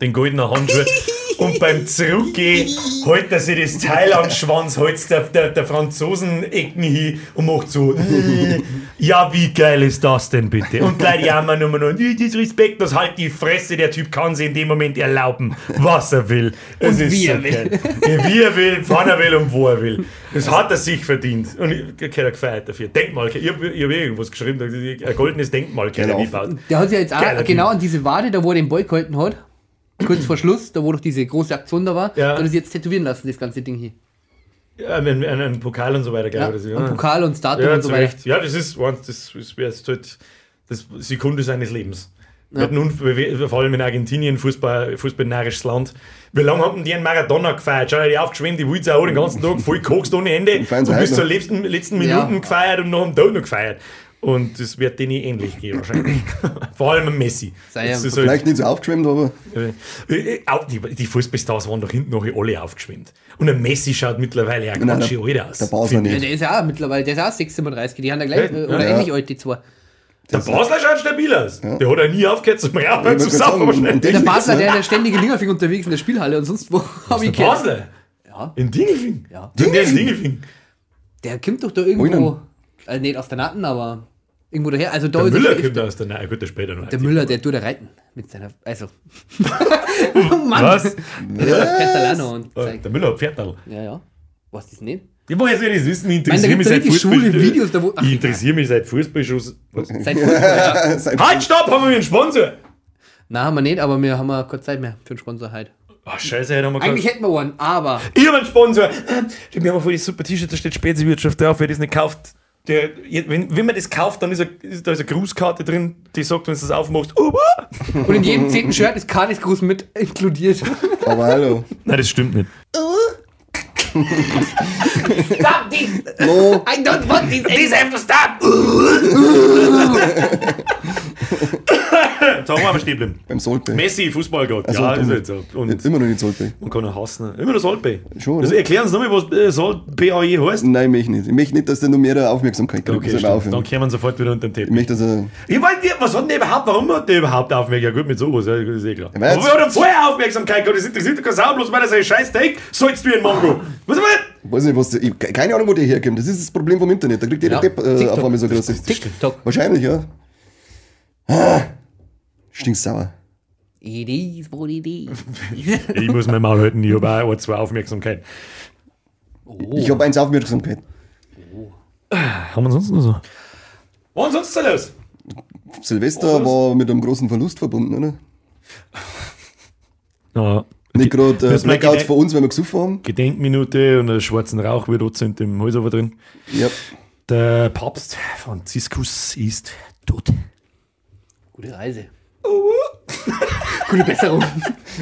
den goldenen Handschuh? Und beim Zurückgehen hält er sich das Teil am Schwanz, hält der, der, der Franzosen-Ecken hin und macht so, äh, ja, wie geil ist das denn bitte? Und gleich jammern nur noch, äh, das Respekt, das halt die Fresse, der Typ kann sich in dem Moment erlauben, was er will. Es Und ist wie so er will. Ja, wie er will, wann er will und wo er will. Das hat er sich verdient. Und ich ich hätte gefeiert dafür. Denkmal, ich habe hab irgendwas geschrieben, ein goldenes Denkmal Genau. genau. gebaut. Der hat ja jetzt auch Geiler genau an diese Wade, da wo er den Ball gehalten hat, kurz vor Schluss, da wo doch diese große Aktion da war, Ja. hat er sich jetzt tätowieren lassen, das ganze Ding hier. Ja, einen, einen Pokal und so weiter, Ja, glaube ich. und Pokal und Statue Ja, und so weiter. Recht. Ja, das ist, das ist halt das Sekunde seines Lebens. Wir hatten unf- vor allem in Argentinien, Fußball, fußballnarisches Land. Wie lange haben die einen Maradona gefeiert? Schau dir die aufgeschwemmt, die wollte auch den ganzen Tag voll gekokst ohne Ende. sie Und bis zur letzten, letzten Ja. Minuten gefeiert und noch am Tag noch gefeiert. Und das wird denen ähnlich gehen wahrscheinlich. Vor allem Messi. Ja- ist halt, Vielleicht nicht so aufgeschwemmt, aber äh, äh, auch die, die Fußballstars waren doch hinten noch alle aufgeschwemmt. Und ein Messi schaut mittlerweile auch ganz der- schön alt aus. der Basler. Ja, nicht. der ist ja auch mittlerweile, der ist auch 36, die haben da gleich, Ja, äh, oder ja. ähnlich alt, die zwei. Der Basler schaut stabil aus. Der hat ja nie aufgehört zum Rauchen, zum Saufen Der Echt Basler, ne? der, der ständige Dingerfing unterwegs in der Spielhalle und sonst wo habe Der ich gehört. Basler? Ja. In Dingelfing? Ja. Sind der in Dingelfing? Der kommt doch da irgendwo, Wohin äh, nicht aus der Natten, aber irgendwo daher. Also da Der Müller kommt aus der Nein, gut, der später noch. Der Müller, der tut da reiten mit seiner, also. oh Mann. Was? Der und Oh, zeigt. Der Müller hat Pferdal. Ja, ja. Was ist das nicht? Ich weiß nicht, das wissen, ich interessiere mich seit Fußball. Videos, da wo- Ach, Ich interessiere mich seit Fußballschuss. Was? Seit Fußball, ja. Halt, stopp, haben wir einen Sponsor? Nein, haben wir nicht, aber wir haben ja keine Zeit mehr für einen Sponsor halt. Ach, scheiße, hätte wir Eigentlich hätten wir einen, aber. Ich habe einen Sponsor. Ähm, Wir haben voll die super T-Shirt, da steht Speziwirtschaft drauf, wer das nicht kauft. Der, wenn, wenn man das kauft, dann ist, ein, ist da ist eine Grußkarte drin, die sagt, wenn du das aufmachst, Opa! Und in jedem zehnten Shirt ist Kanis Gruß mit inkludiert. Aber hallo. Nein, das stimmt nicht. Stop this! No. I don't want this! This have to stop! Sag mal, stehen bleiben. Beim Solpe. Messi, Fußballgott. Also, ja, ist dumm. halt so. Und Jetzt immer noch nicht Solpe. man kann ihn hassen. Immer noch Solpe. Schon, Also erklären Sie nochmal, was äh, Sol BAE heißt. Nein, ich möchte nicht. Ich möchte nicht, dass der noch mehr Aufmerksamkeit kriegt. Okay, dann kommen wir sofort wieder unter den Ich Teppich. möchte, dass er. Ich nicht, was hat denn der überhaupt, warum hat der überhaupt Aufmerksamkeit? Ja gut, mit sowas, ja, ist eh klar. Aber jetzt- wir haben vorher Aufmerksamkeit gehabt, das interessiert doch keine Sau, bloß weil er seinen scheiß Take sollst du wie ein Mongo. Was Ich weiß nicht, was der, ich, keine Ahnung, wo der herkommt. Das ist das Problem vom Internet. Da kriegt jeder Ja, Depp äh, auf einmal so groß. TikTok. Wahrscheinlich, ja. Ah, stinksauer. It is what it is. Ich muss mein Maul halten, ich habe auch ein, zwei Aufmerksamkeit. Ich habe eins Aufmerksamkeit. Haben wir sonst noch so? Was sonst so los? Silvester war mit einem großen Verlust verbunden, oder? Ja, Nicht gerade äh, Blackouts für uns, wenn wir gesoffen haben. Gedenkminute und einen schwarzen Rauch wird dort im Häuser drin. Ja. Der Papst Franziskus ist tot. Gute Reise. Gute Besserung.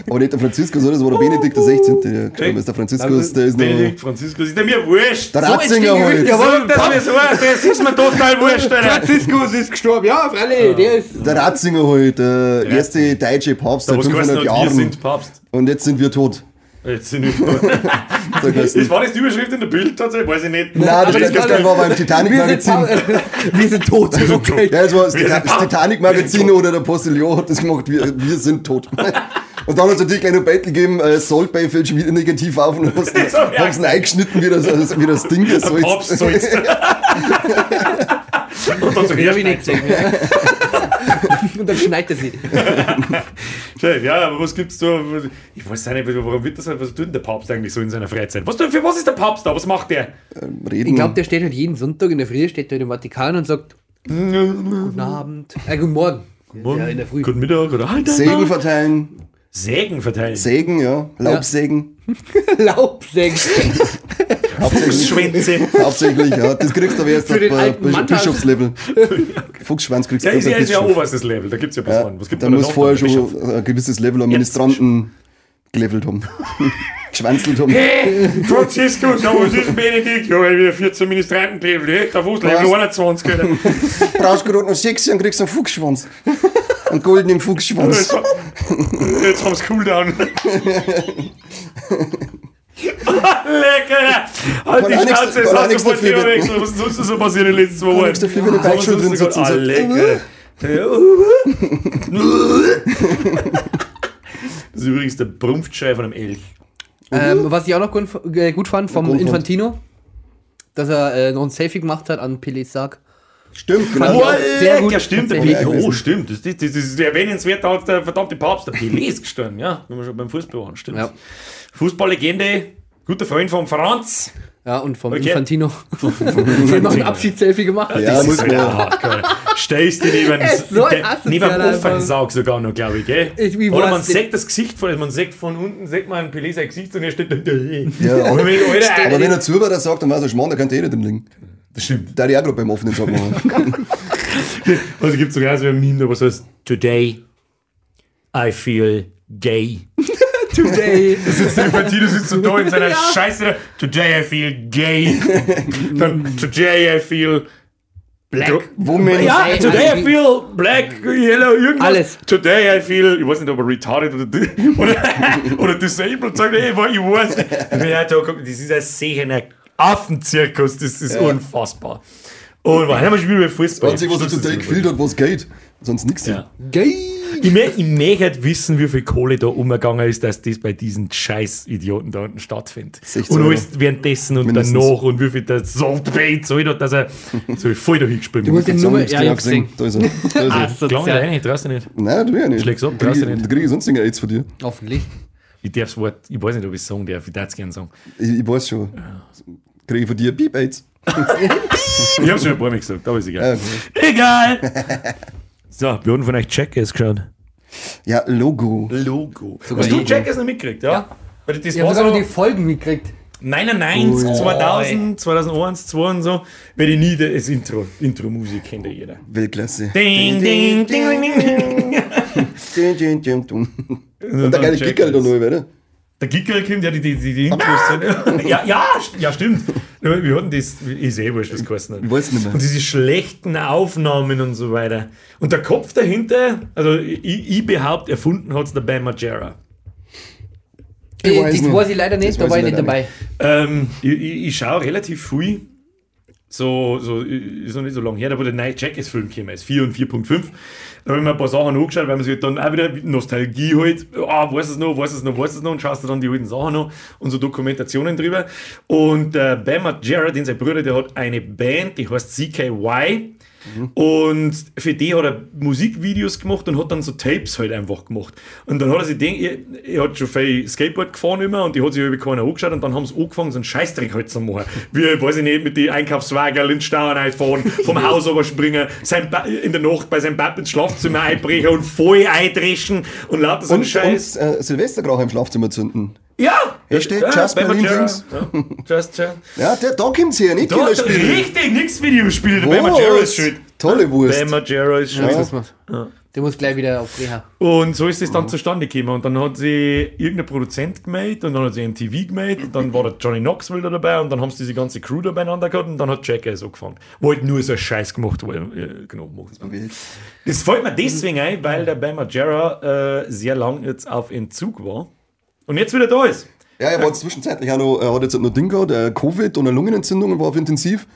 Aber nicht der Franziskus, oder? Das war der Benedikt der 16. Der gestorben ist. Der Franziskus, der ist noch... Benedikt Franziskus ist der mir wurscht. Der So Ratzinger entstehen halt. Gerüchte, Sag das mir so, das ist mir total wurscht, Alter. Franziskus ist gestorben. Ja, freilich, der ist. Der Ratzinger halt, der erste deutsche Papst seit Was heißt 500 noch, wir Jahren. sind Papst. Und jetzt sind wir tot. Jetzt sind wir. Das war das die Überschrift in der Bild tatsächlich? Weiß ich nicht. Nein, das, das das, war- das war beim Wir sind, Titanic-Magazin. wir sind tot. Okay. Ja, es war das, Tita- das. Titanic-Magazin oder der Postillon hat das gemacht, wir, wir sind tot. Und dann hat es natürlich gleich noch Battle gegeben, äh, Salt Bay fällt schon wieder negativ auf und haben sie ihn eingeschnitten, wie das, wie das Ding ist. So Papst jetzt. sollst. Und dann so Ich hab ihn nicht herschneiden. gesehen. Und dann schneit er sie. Schön, ja, aber was gibt's da? Ich weiß nicht, warum wird das, was tut denn der Papst eigentlich so in seiner Freizeit? Was, für was ist der Papst da? Was macht der? Reden. Ich glaube, der steht halt jeden Sonntag in der Früh, steht halt im Vatikan und sagt Guten Abend. Äh, guten Morgen. Ja, in der Früh. Guten Mittag oder halt Segen verteilen. Segen verteilen. Segen, ja. Laubsegen. Laubsägen. Hauptsächlich, Schwänze. hauptsächlich, ja. Das kriegst du aber erst Für auf äh. Bischofslevel. Fuchsschwanz kriegst Ja, du ist ja, auf ist ja Bischof. oberstes Level, da gibt's ja bis Ja, wann. Was gibt da muss vorher Bischof. schon ein gewisses Level an Ministranten gelevelt haben. Geschwanzelt haben. Hey, Franziskus, ja, was ist Benedikt? Ja, ich wieder 14 Ministranten gelebt, echt, auf Level Was? 21. Alter. Brauchst gerade noch sechs und kriegst einen Fuchsschwanz. Einen goldenen Jetzt, Fuchsschwanz. jetzt haben sie Cooldown. Lecker! Halt die Schnauze, es hat nichts sofort dafür, Themawechsel. Was ist sonst so passiert in den letzten zwei Kann Wochen? nichts dafür, wenn der schon drin sitzt Ah, lecker. Das ist übrigens der Prumpfschei von einem Elch. Ähm, was ich auch noch gut, äh, gut fand vom. Infantino, dass er äh, noch ein Selfie gemacht hat an Pelés Sarg. Stimmt, genau. auch sehr gut. Ja, stimmt. Der. Pelé, oh, stimmt. Das, das, das ist erwähnenswert, da hat der verdammte Papst, der Pelé ist gestorben, ja. Wenn wir schon beim Fußball waren, stimmt. Ja. Fußballlegende, guter Freund von Franz. Ja, und vom Okay. Infantino. Die haben noch ein Abschiedsselfie gemacht. Ja, das muss ist halt man. Stehst du neben, so ein der- neben dem offenen einfach. Saug sogar noch, glaube ich, gell? Ich- Oder man sieht das Gesicht von man sieht von unten, sieht man Pelé sein Gesicht und er steht da. Ja, aber, Alter, aber wenn er zu war, sagt, dann weiß er, Schmarrn, da könnte eh nicht drin liegen. Das stimmt. Da ich auch gerade beim offenen Sack machen. Also gibt es sogar so ein Meme, was heißt, Today I feel gay. Today. sitzt der Infantino sitzt so da in seiner Scheiße. Today I feel gay. Dann today I feel black. Woman. Ja, today I feel black, yellow, irgendwas. Alles. Today I feel, ich weiß nicht, ob er retarded oder, oder, oder disabled sagt, ey, ich weiß nicht. Ja, da, guck, das ist ein sehender Affenzirkus, das ist unfassbar. Und wann haben wir schon wieder Fußball? Das Einzige, was er total ist gefühlt hat, was geht. Sonst nichts. Ja. Gay. Ich, mö ich möchte halt wissen, wie viel Kohle da umgegangen ist, dass das bei diesen scheiß Idioten da unten stattfindet. 16 Und alles währenddessen und Mindestens. danach und wie viel der Saltbait zahlt hat, dass er so voll dahin gespielt Du musst den Nummer. Ja, Ja, ich ja, gesehen. Da ist er. Da ist er. So Klang rein, traust du nicht. Nein, du ja nicht. Schläg's ab, Da traust du ich- nicht. da krieg ich sonst irgendein AIDS von dir. Hoffentlich. Ich darf das Wort, ich weiß nicht, ob ich es sagen darf, ich darf es gerne sagen. Ich, ich weiß schon. Krieg ich von dir Beep AIDS. Ich hab's schon ein paar Mal gesagt, aber ist egal. Ja, Egal! So, wir haben von euch Checkers geschaut. Ja, Logo. Logo. Sogar Hast du. Checkers noch mitgekriegt, ja? Ja. Weil das Ich habe sogar so noch die Folgen mitgekriegt. 99, Oh, 2000, 2001, 2002 und so, werde ich nie das Intro, Intro-Musik kennt ja jeder. Weltklasse. Ding, ding, ding, ding, ding, ding. Und der geile Kicker da noch, oder? Der Gicker kommt, ja, die, die, die, die Intros sind. Ja, ja, ja, stimmt. Wir hatten das, ich sehe, wurscht, was geheißen hat. Ich weiß nicht mehr. Und diese schlechten Aufnahmen und so weiter. Und der Kopf dahinter, also ich, ich behaupte, erfunden hat es der Ben Margera. Ich weiß das nicht. weiß ich leider Das nicht, da war ich ich nicht dabei. Ähm, ich, ich, ich schaue relativ viel. So, so, ist noch nicht so lange her, da wo der neue Jackass-Film gekommen ist, 4 und 4.5. Da habe ich mir ein paar Sachen angeschaut, weil man sich dann auch wieder Nostalgie halt, ah, weiß es noch, weiß es noch, weiß es noch, und schaust dann die alten Sachen noch und so Dokumentationen drüber. Und äh, Bam Margera, den sein Bruder, der hat eine Band, die heißt CKY. Und für die hat er Musikvideos gemacht und hat dann so Tapes halt einfach gemacht. Und dann hat er sich den, er, er hat schon viel Skateboard gefahren immer und die hat sich über keiner angeschaut und dann haben sie angefangen, so einen Scheißdreck halt zu machen. Wie, weiß ich nicht, mit den Einkaufswagen in den Stau reinfahren, vom Haus springen, sein ba in der Nacht bei seinem Papa ins Schlafzimmer einbrechen und voll eindreschen und lauter so einen Und, Scheiß. und äh, Silvestergrauch im Schlafzimmer zünden. Ja! Hier steht ja, Just Berlin. Dings. Ja, Just, ja. Ja, der, da kommt's her, nicht Da, Killerspiel. richtig, nix Videospiele. Der Ben Margera ist schuld. Tolle Wurst. Ben Margera ist schuld. Ja. Ja. Der muss gleich wieder auf Reha. Und so ist es dann zustande gekommen. Und dann hat sie irgendein Produzent gemeldet und dann hat sie MTV gemeldet und dann war der Johnny Knoxville da dabei und dann haben sie diese ganze Crew da beieinander gehabt und dann hat Jackass angefangen. Wo halt nur so ein Scheiß gemacht wurde. Genau, machen. Das fällt mir deswegen ein, weil der Bam Margera äh, sehr lang jetzt auf Entzug war und jetzt wieder da ist. Ja, er war zwischenzeitlich auch noch, er hat jetzt noch Ding gehabt, äh, Covid und eine Lungenentzündung und war auf Intensiv.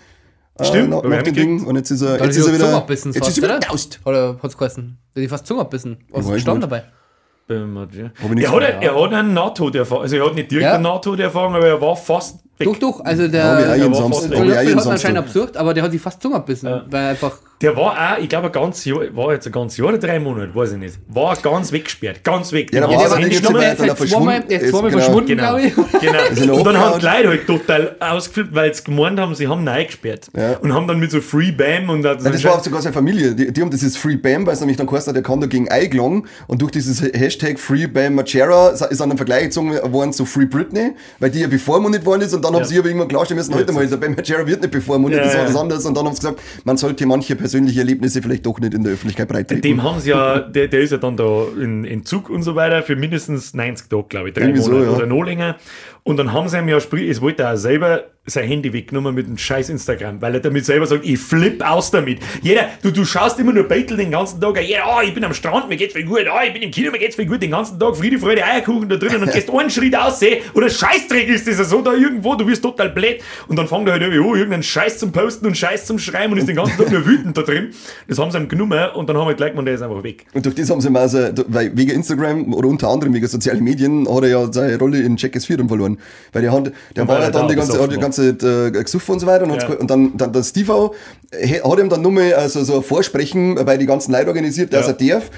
Stimmt, äh, nach, dem. Ding. Und jetzt ist er, jetzt ist er wieder, jetzt ist er wieder oder? daust. Oder hat's geheißen? Der hat fast Zunge abbissen. Was ist gestorben dabei? Er hat, er hat eine Nahtoderfahrung. Also er hat nicht direkt Ja. eine Nahtoderfahrung, aber er war fast weg. Doch, doch. Also der. auch war fast Löffel jeden hat anscheinend absurd, aber der hat die fast Zunge abbissen. Weil einfach. Der war auch, ich glaube, ein ganzes Jahr, war jetzt ein ganzes Jahr oder drei Monate, weiß ich nicht. War ganz weggesperrt, ganz weg. Ja, da Die war das Jetzt zweimal, verschwunden. genau. verschwunden, Genau. glaube ich. Genau. Und dann haben die Leute halt total ausgeflippt, weil sie gemeint haben, sie haben ihn eingesperrt. Ja. Und haben dann mit so Free Bam und Nein, das war auch sogar seine Familie. Die, die haben dieses Free Bam, weil es nämlich dann geheißen hat, der kann dagegen eingelangen. Und durch dieses Hashtag Free Bam Margera ist dann ein Vergleich gezogen worden zu Free Britney, weil die ja bevormundet worden ist. Und dann haben sie aber irgendwann klarstellen müssen, heute mal, der Bam Margera wird nicht bevormundet, das war ja. was anderes. Und dann haben sie gesagt, man sollte manche persönliche Erlebnisse vielleicht doch nicht in der Öffentlichkeit breitreten. Dem haben sie ja, der, der ist ja dann da in, in Zug und so weiter für mindestens 90 Tage, glaube ich, drei Irgendwie so, Monate ja. oder noch länger. Und dann haben sie ihm ja, es wollte er selber sein Handy weggenommen mit dem scheiß Instagram, weil er damit selber sagt, ich flipp aus damit. Jeder, du, du schaust immer nur Beitel den ganzen Tag, ja, oh, ich bin am Strand, mir geht's viel gut, oh, ich bin im Kino, mir geht's viel gut, den ganzen Tag Friede, Freude, Eierkuchen da drinnen und gehst einen Schritt aussehen oder Scheißdreck ist das so da irgendwo, du wirst total blöd und dann fängt er halt irgendwie an, irgendeinen Scheiß zum Posten und Scheiß zum Schreiben und ist den ganzen Tag nur wütend da drin. Das haben sie ihm genommen und dann haben wir gleich gemeint, der ist einfach weg. Und durch das haben sie mal also, weil wegen Instagram oder unter anderem wegen sozialen Medien hat er ja seine Rolle in Check 4 dann Weil der, hat, der Und war ja dann da die ganze, hat die ganze Zeit äh, gesuffen und so weiter. Und, Ja. und dann, dann der Steve hat ihm dann nur mal also so ein Vorsprechen bei den ganzen Leuten organisiert, dass Ja. er darf.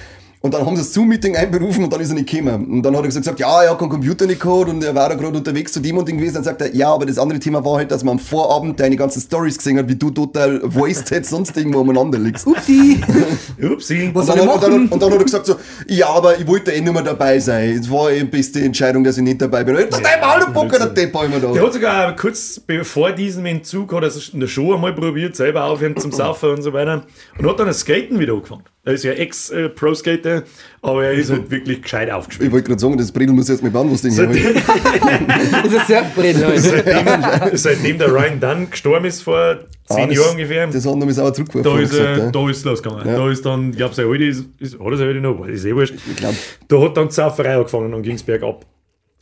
Und dann haben sie das Zoom-Meeting einberufen und dann ist er nicht gekommen. Und dann hat er gesagt, ja, er hat keinen Computer nicht gehabt und er war da gerade unterwegs zu dem und dem gewesen. Dann sagt er, ja, aber das andere Thema war halt, dass man am Vorabend deine ganzen Stories gesehen hat, wie du total wasted sonst irgendwo umeinander liegst. Upsi! Upsi. Was Und dann, und, dann, und dann hat er gesagt so, ja, aber ich wollte eh nicht mehr dabei sein. Es war eh die beste Entscheidung, dass ich nicht dabei bin. Dachte, ja, hallo Bock, der Depp ich mir Der da. hat sogar kurz bevor diesem Entzug hat er in der Show einmal probiert, selber aufhören zum Saufen und so weiter. Und hat dann das Skaten wieder angefangen. Er ist ja Ex-Pro-Skater, aber er ist halt wirklich gescheit aufgespielt. Ich wollte gerade sagen, das Bredel muss jetzt mit Band, was den hier Seitdem, Das ist ein Surfbrett heute. seitdem, seitdem der Ryan Dunn gestorben ist, vor zehn Ah, das- Jahren ungefähr, Das hat nochmal sauer zurückgeworfen. da ist, gesagt, er, ja. da ist es losgegangen. Ja. Da ist dann, ich glaube, sein Alte ist, ist, hat er sein Alte noch, ist eh wurscht. Ich glaub. Da hat dann die Sauferei angefangen und ging es bergab.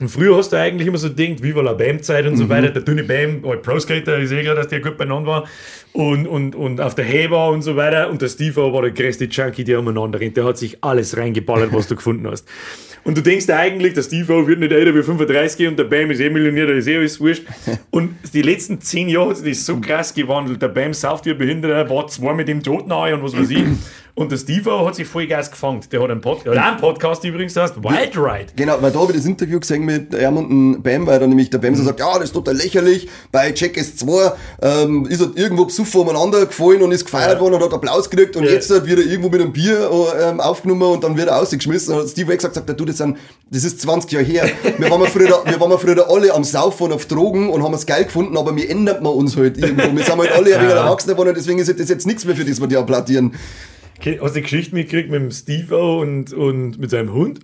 Und früher hast du eigentlich immer so gedacht, Viva la Bam-Zeit und Mhm. so weiter. Der dünne Bam, halt Pro-Skater, ist eh klar, dass der gut beieinander war. Und, und, und auf der war und so weiter. Und der Steve war der größte Junkie, der umeinander rennt. Der hat sich alles reingeballert, was du gefunden hast. Und du denkst eigentlich, der Steve wird nicht älter wie 35 und der Bam ist eh Millionär, da ist eh alles wurscht. Und die letzten zehn Jahre hat sich das so krass gewandelt. Der Bam sauft wie ein Behinderter, war zwar mit dem Toten an und was weiß ich. Und der Steve hat sich voll Gas gefangen. Der hat einen, Pod der hat einen Podcast übrigens, der heißt Wild Ride. Genau, weil da habe ich das Interview gesehen mit ihm und dem Bam, weil dann nämlich der Bam so sagt, ja, das ist total lächerlich, bei Check S2 ähm, ist er irgendwo besoffen umeinander gefallen und ist gefeiert Ja. worden und hat Applaus gekriegt und Ja. jetzt wird er irgendwo mit einem Bier ähm, aufgenommen und dann wird er rausgeschmissen und hat Steve gesagt, sagt, du, das, sind, das ist 20 Jahre her. Wir waren, früher, wir waren früher alle am Saufen und auf Drogen und haben es geil gefunden, aber wir ändern wir uns halt irgendwo. Wir sind halt alle wenig erwachsener geworden und deswegen ist das jetzt nichts mehr, für das wir die applaudieren. Okay, Hast du die Geschichte mitgekriegt mit dem Steve und, und mit seinem Hund?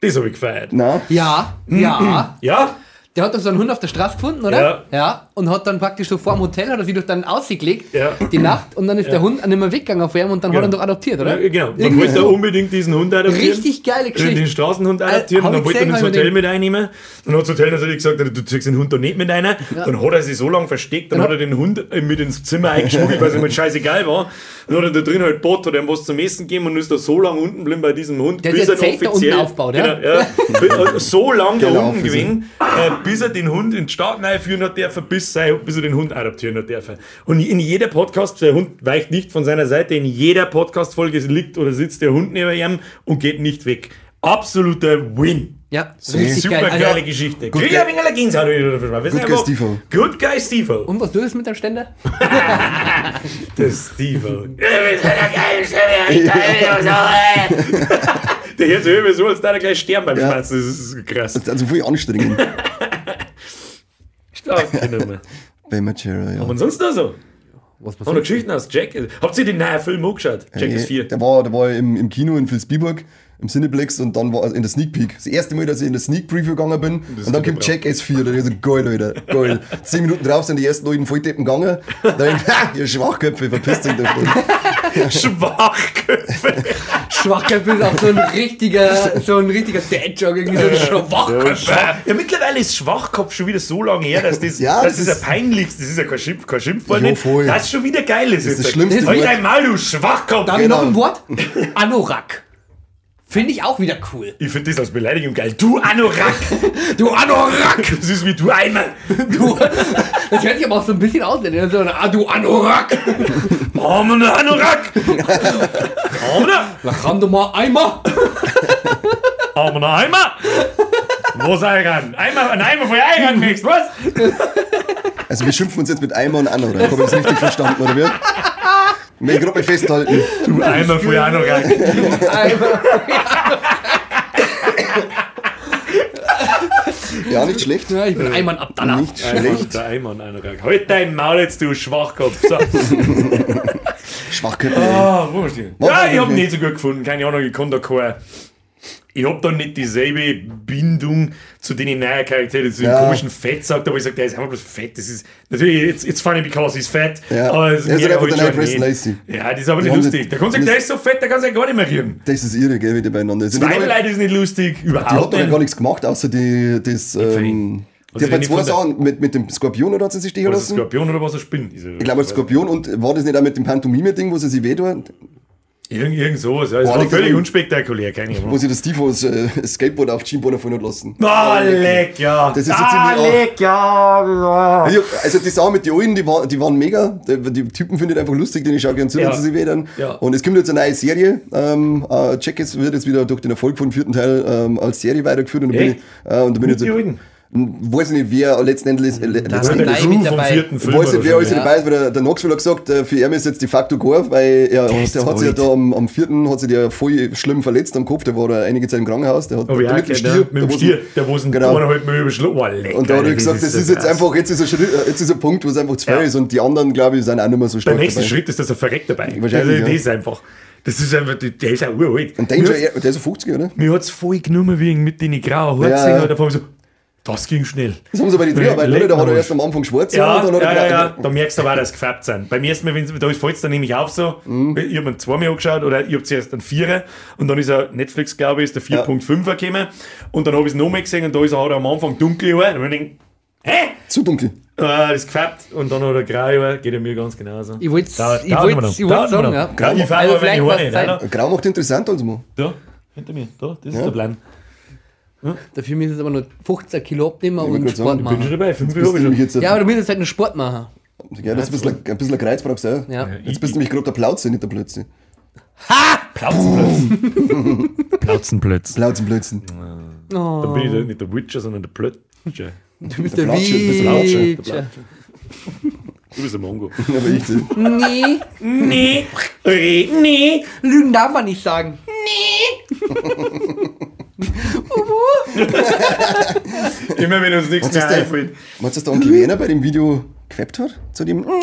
Das habe ich gefeiert. Na? Ja, ja. Ja? Der hat doch so einen Hund auf der Straße gefunden, oder? Ja. Ja. Und hat dann praktisch so vor dem Hotel, hat er sich doch dann ausgelegt, Ja. die Nacht, und dann ist der Hund nicht mehr weggegangen auf ihm und dann hat er ihn doch adoptiert, oder? Ja, genau. Dann Irgendwie wollte so. unbedingt diesen Hund adoptieren. Richtig geile Den, Geschichte. den Straßenhund adoptieren. Äh, und dann wollte er ins Hotel mit einnehmen. Dann hat das Hotel natürlich gesagt, du ziehst den Hund da nicht mit rein. Dann hat er sich so lange versteckt, dann hat er den Hund äh, mit ins Zimmer eingeschmuggelt, weil es ihm halt scheißegal war. Dann hat er da drin halt Bot, hat ihm was zum Essen gegeben und ist da so lange unten geblieben bei diesem Hund, Der bis er unten aufgebaut, ja? Genau, ja. Bis- so lange da unten gewesen, äh, bis er den Hund in den Staat einführen hat dürfen, bis, sein, bis er den Hund adoptieren hat dürfen. Und in jeder Podcast, der Hund weicht nicht von seiner Seite, in jeder Podcast-Folge liegt oder sitzt der Hund neben ihm und geht nicht weg. Absoluter Win. Ja, richtig Super geil. geile Also, Geschichte. Good guy Steve-O. Good Guy Steve. und was tust du jetzt mit dem Ständer? Der Steve. Der hört sich so, als da er gleich sterben beim Ja. Schmerzen. Das ist krass. Das ist also voll anstrengend. Nummer. Bei Machera, ja. Und sonst noch so? Was Haben wir Geschichten aus Jack? Habt ihr den neuen Film angeschaut? Jack 4. Der war, der war im, im Kino in Vilsbiburg, im Cineplex und dann war er in der Sneak Peek. Das erste Mal, dass ich in der Sneak Preview gegangen bin Das und dann ist kommt. Jack S4. Da ich so, geil, Alter, geil. Zehn Minuten drauf sind die ersten Leute Volltippen gegangen. Da denk ich, ha, ihr Schwachköpfe, verpisst euch davon. Schwachköpfe. Schwachköpfe ist auch so ein richtiger, so ein richtiger Dad-Joke, irgendwie so ein Schwachköpfe. Ja, mittlerweile ist Schwachkopf schon wieder so lange her, dass das, Ja, das, das ist ja ist- peinlich, das ist ja kein, Schimpf, kein Schimpfwort, nicht, das ist schon wieder geil. Das, ist das schlimmste Halt Maul, du Schwachkopf. Darf ich Genau. noch ein Wort? Anorak. Finde ich auch wieder cool. Ich finde das als Beleidigung geil. Du Anorak. Du Anorak! Das ist wie du Eimer. Du, das hört sich aber auch so ein bisschen aus, wenn so eine, ah, du Anorak! Armen Anorak. Armen, Da kann du mal einmal. armen Eimer. Wo sei ran? Eimer, ein Eimer für Eimer nächst, was? Also wir schimpfen uns jetzt mit Eimer und Anno, oder? Habe ich das richtig verstanden, oder ich gerade mal festhalten. Du Eimer für Anorak. Einmal. Ja, nicht schlecht. Ja, ich bin Ayman Abdallah. Nicht schlecht. Der Eimer und Anorak. Halt dein Maul jetzt, du Schwachkopf. So. Schwachköpfe. Ah, wo ist die? Ja, ich hab das nicht so gut gefunden. Keine Ahnung, ich kann da keine. Ich hab da nicht dieselbe Bindung zu den neuen Charakteren, zu dem Ja. komischen Fett sagt, aber ich sag, der ist einfach bloß fett. Das ist natürlich, it's, it's funny because he's fat. Ja. Aber es Er ist einfach halt der Preston. Lacey. Ja, das ist aber nicht Die lustig. Der kann sagen, der ist so fett, der kann sich gar nicht mehr rühren. Das ist irre, gell, wie die beieinander sind. Zwei Leute ist nicht lustig, die hat überhaupt doch gar nicht. nichts gemacht, außer die, das, ähm, Also die hat bei ich zwei Sachen, mit, mit dem Skorpion oder hat sie sich ein lassen? Skorpion oder was ein Spinn? Diese- Ich glaube, als Skorpion und war das nicht auch mit dem Pantomime-Ding, wo sie sich wehtut? Irgend, irgend sowas. Ja, es Boah, war völlig unspektakulär, keine Ahnung. Wo sie das Tifos äh, Skateboard auf fallen hat lassen. Ah, leck, ja. Das ist ah, leck, ja. Ja, Also die Sachen mit den Alten, die, war, die waren mega. Die, die Typen finde ich einfach lustig, den ich schaue gerne zu, Ja. wenn sie sich wehtern. Ja. Und es kommt jetzt eine neue Serie. Ähm, äh, jetzt wird jetzt wieder durch den Erfolg vom vierten Teil ähm, als Serie weitergeführt. Und da bin Echt? ich, äh, und da bin ich jetzt? Weiß ich nicht, wer letzten Endes, äh, Da letzten sind Der Nein, Endes Crew mit dabei. weiß nicht, wer alles wahrscheinlich. dabei ist, weil der, der Knoxville hat gesagt, äh, für ihn ist jetzt de facto gar, weil er, der, ist hat sich ja da am, am vierten hat sich der voll schlimm verletzt am Kopf, der war da einige Zeit im Krankenhaus, der hat Aber ja, mit dem Stier, der, mit dem der Stier, der wo einen Genau. eineinhalb Mal überschlagen. Oh, leck, Und da hat er gesagt, das ist jetzt krass. einfach, jetzt ist ein, Schritt, jetzt ist ein Punkt, wo es einfach zu fair Ja. ist und die anderen, glaube ich, sind auch nicht mehr so stark Der nächste dabei. Schritt ist, dass er verreckt dabei. Wahrscheinlich, also, ja. Das ist einfach. Das ist einfach, der ist auch uralt. Und Air- der ist so 50, oder? mir hat es voll genommen wegen mit den grauen Haaren Ja. gesehen. Da so, das ging schnell. Das haben sie bei den Dreharbeiten, oder? Da hat er erst am Anfang schwarz Ja, und dann hat ja, er ja, grau- ja, da merkst du aber auch, dass sie gefärbt sind. Beim ersten Mal, wenn sie- da fällt es dann nämlich auf so, Mhm. ich habe mir zweimal angeschaut oder ich habe zuerst einen Vierer und dann ist er, Netflix glaube ich, ist der 4.5er gekommen und dann habe ich es nochmal gesehen und da ist er halt am Anfang dunkel Haare. Und ich, hä? Zu dunkel. Ah, das ist gefärbt und dann hat er graue Haare, geht er mir ganz genauso. Ich wollte Dauert- ich immer noch. ich immer sagen, ja. Grau, ich Also vielleicht nicht. Grau macht interessant als mal. Da, hinter mir, da, das ist Ja. der Plan. Dafür müssen es aber nur 15 Kilo abnehmen wollte und Sport sagen, Bin schon machen. dabei, fünf Bist Jahre du schon. jetzt, Ja, aber du musst halt einen Sport machen. ja, das ist ein bisschen, ein bisschen ein Kreuz brauchst du. Ja. Jetzt bist du nämlich gerade der Plauze, nicht der Plötze. Plauzenplötz. Plauzenplötz. Plauzenblötzen. Oh, Da bin ich der, nicht der Witcher, sondern der Plötzer. du bist der der der der Witcher. Du bist ein Mongo. Aber ich, Nee, Nee, nee, nee. Lügen darf man nicht sagen. Immer wenn uns nichts mehr ist der- einfällt. meinst du, dass der Onkel Werner bei dem Video gefappt hat? Zu dem? glaub,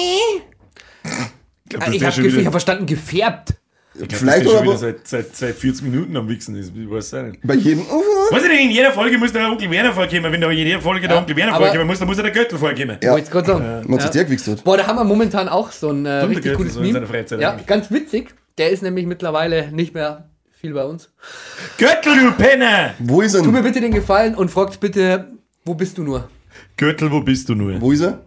dass Ich der habe schon hab wieder- verstanden, gefärbt. ich glaub, Vielleicht dass der oder schon wieder aber seit, seit, seit 40 Minuten am Wichsen ist. Ich weiß es nicht. bei jedem. Weiß ich nicht, in jeder Folge muss der Onkel Werner vorkommen. Wenn da in jeder Folge der Ja, Onkel Werner aber- vorkommen muss, dann muss der Göttel vorkommen. Ja. Wollte ich gerade sagen. Man sich der gewichst hat. Boah, da haben wir momentan auch so ein äh, richtig der cooles so in Meme. seiner Freizeit Ja, eigentlich. ganz witzig. Der ist nämlich mittlerweile nicht mehr viel bei uns. Göttel, du Penner! Wo ist er? Tu mir bitte den Gefallen und fragt bitte, wo bist du nur? Göttel, wo bist du nur? Wo ist er?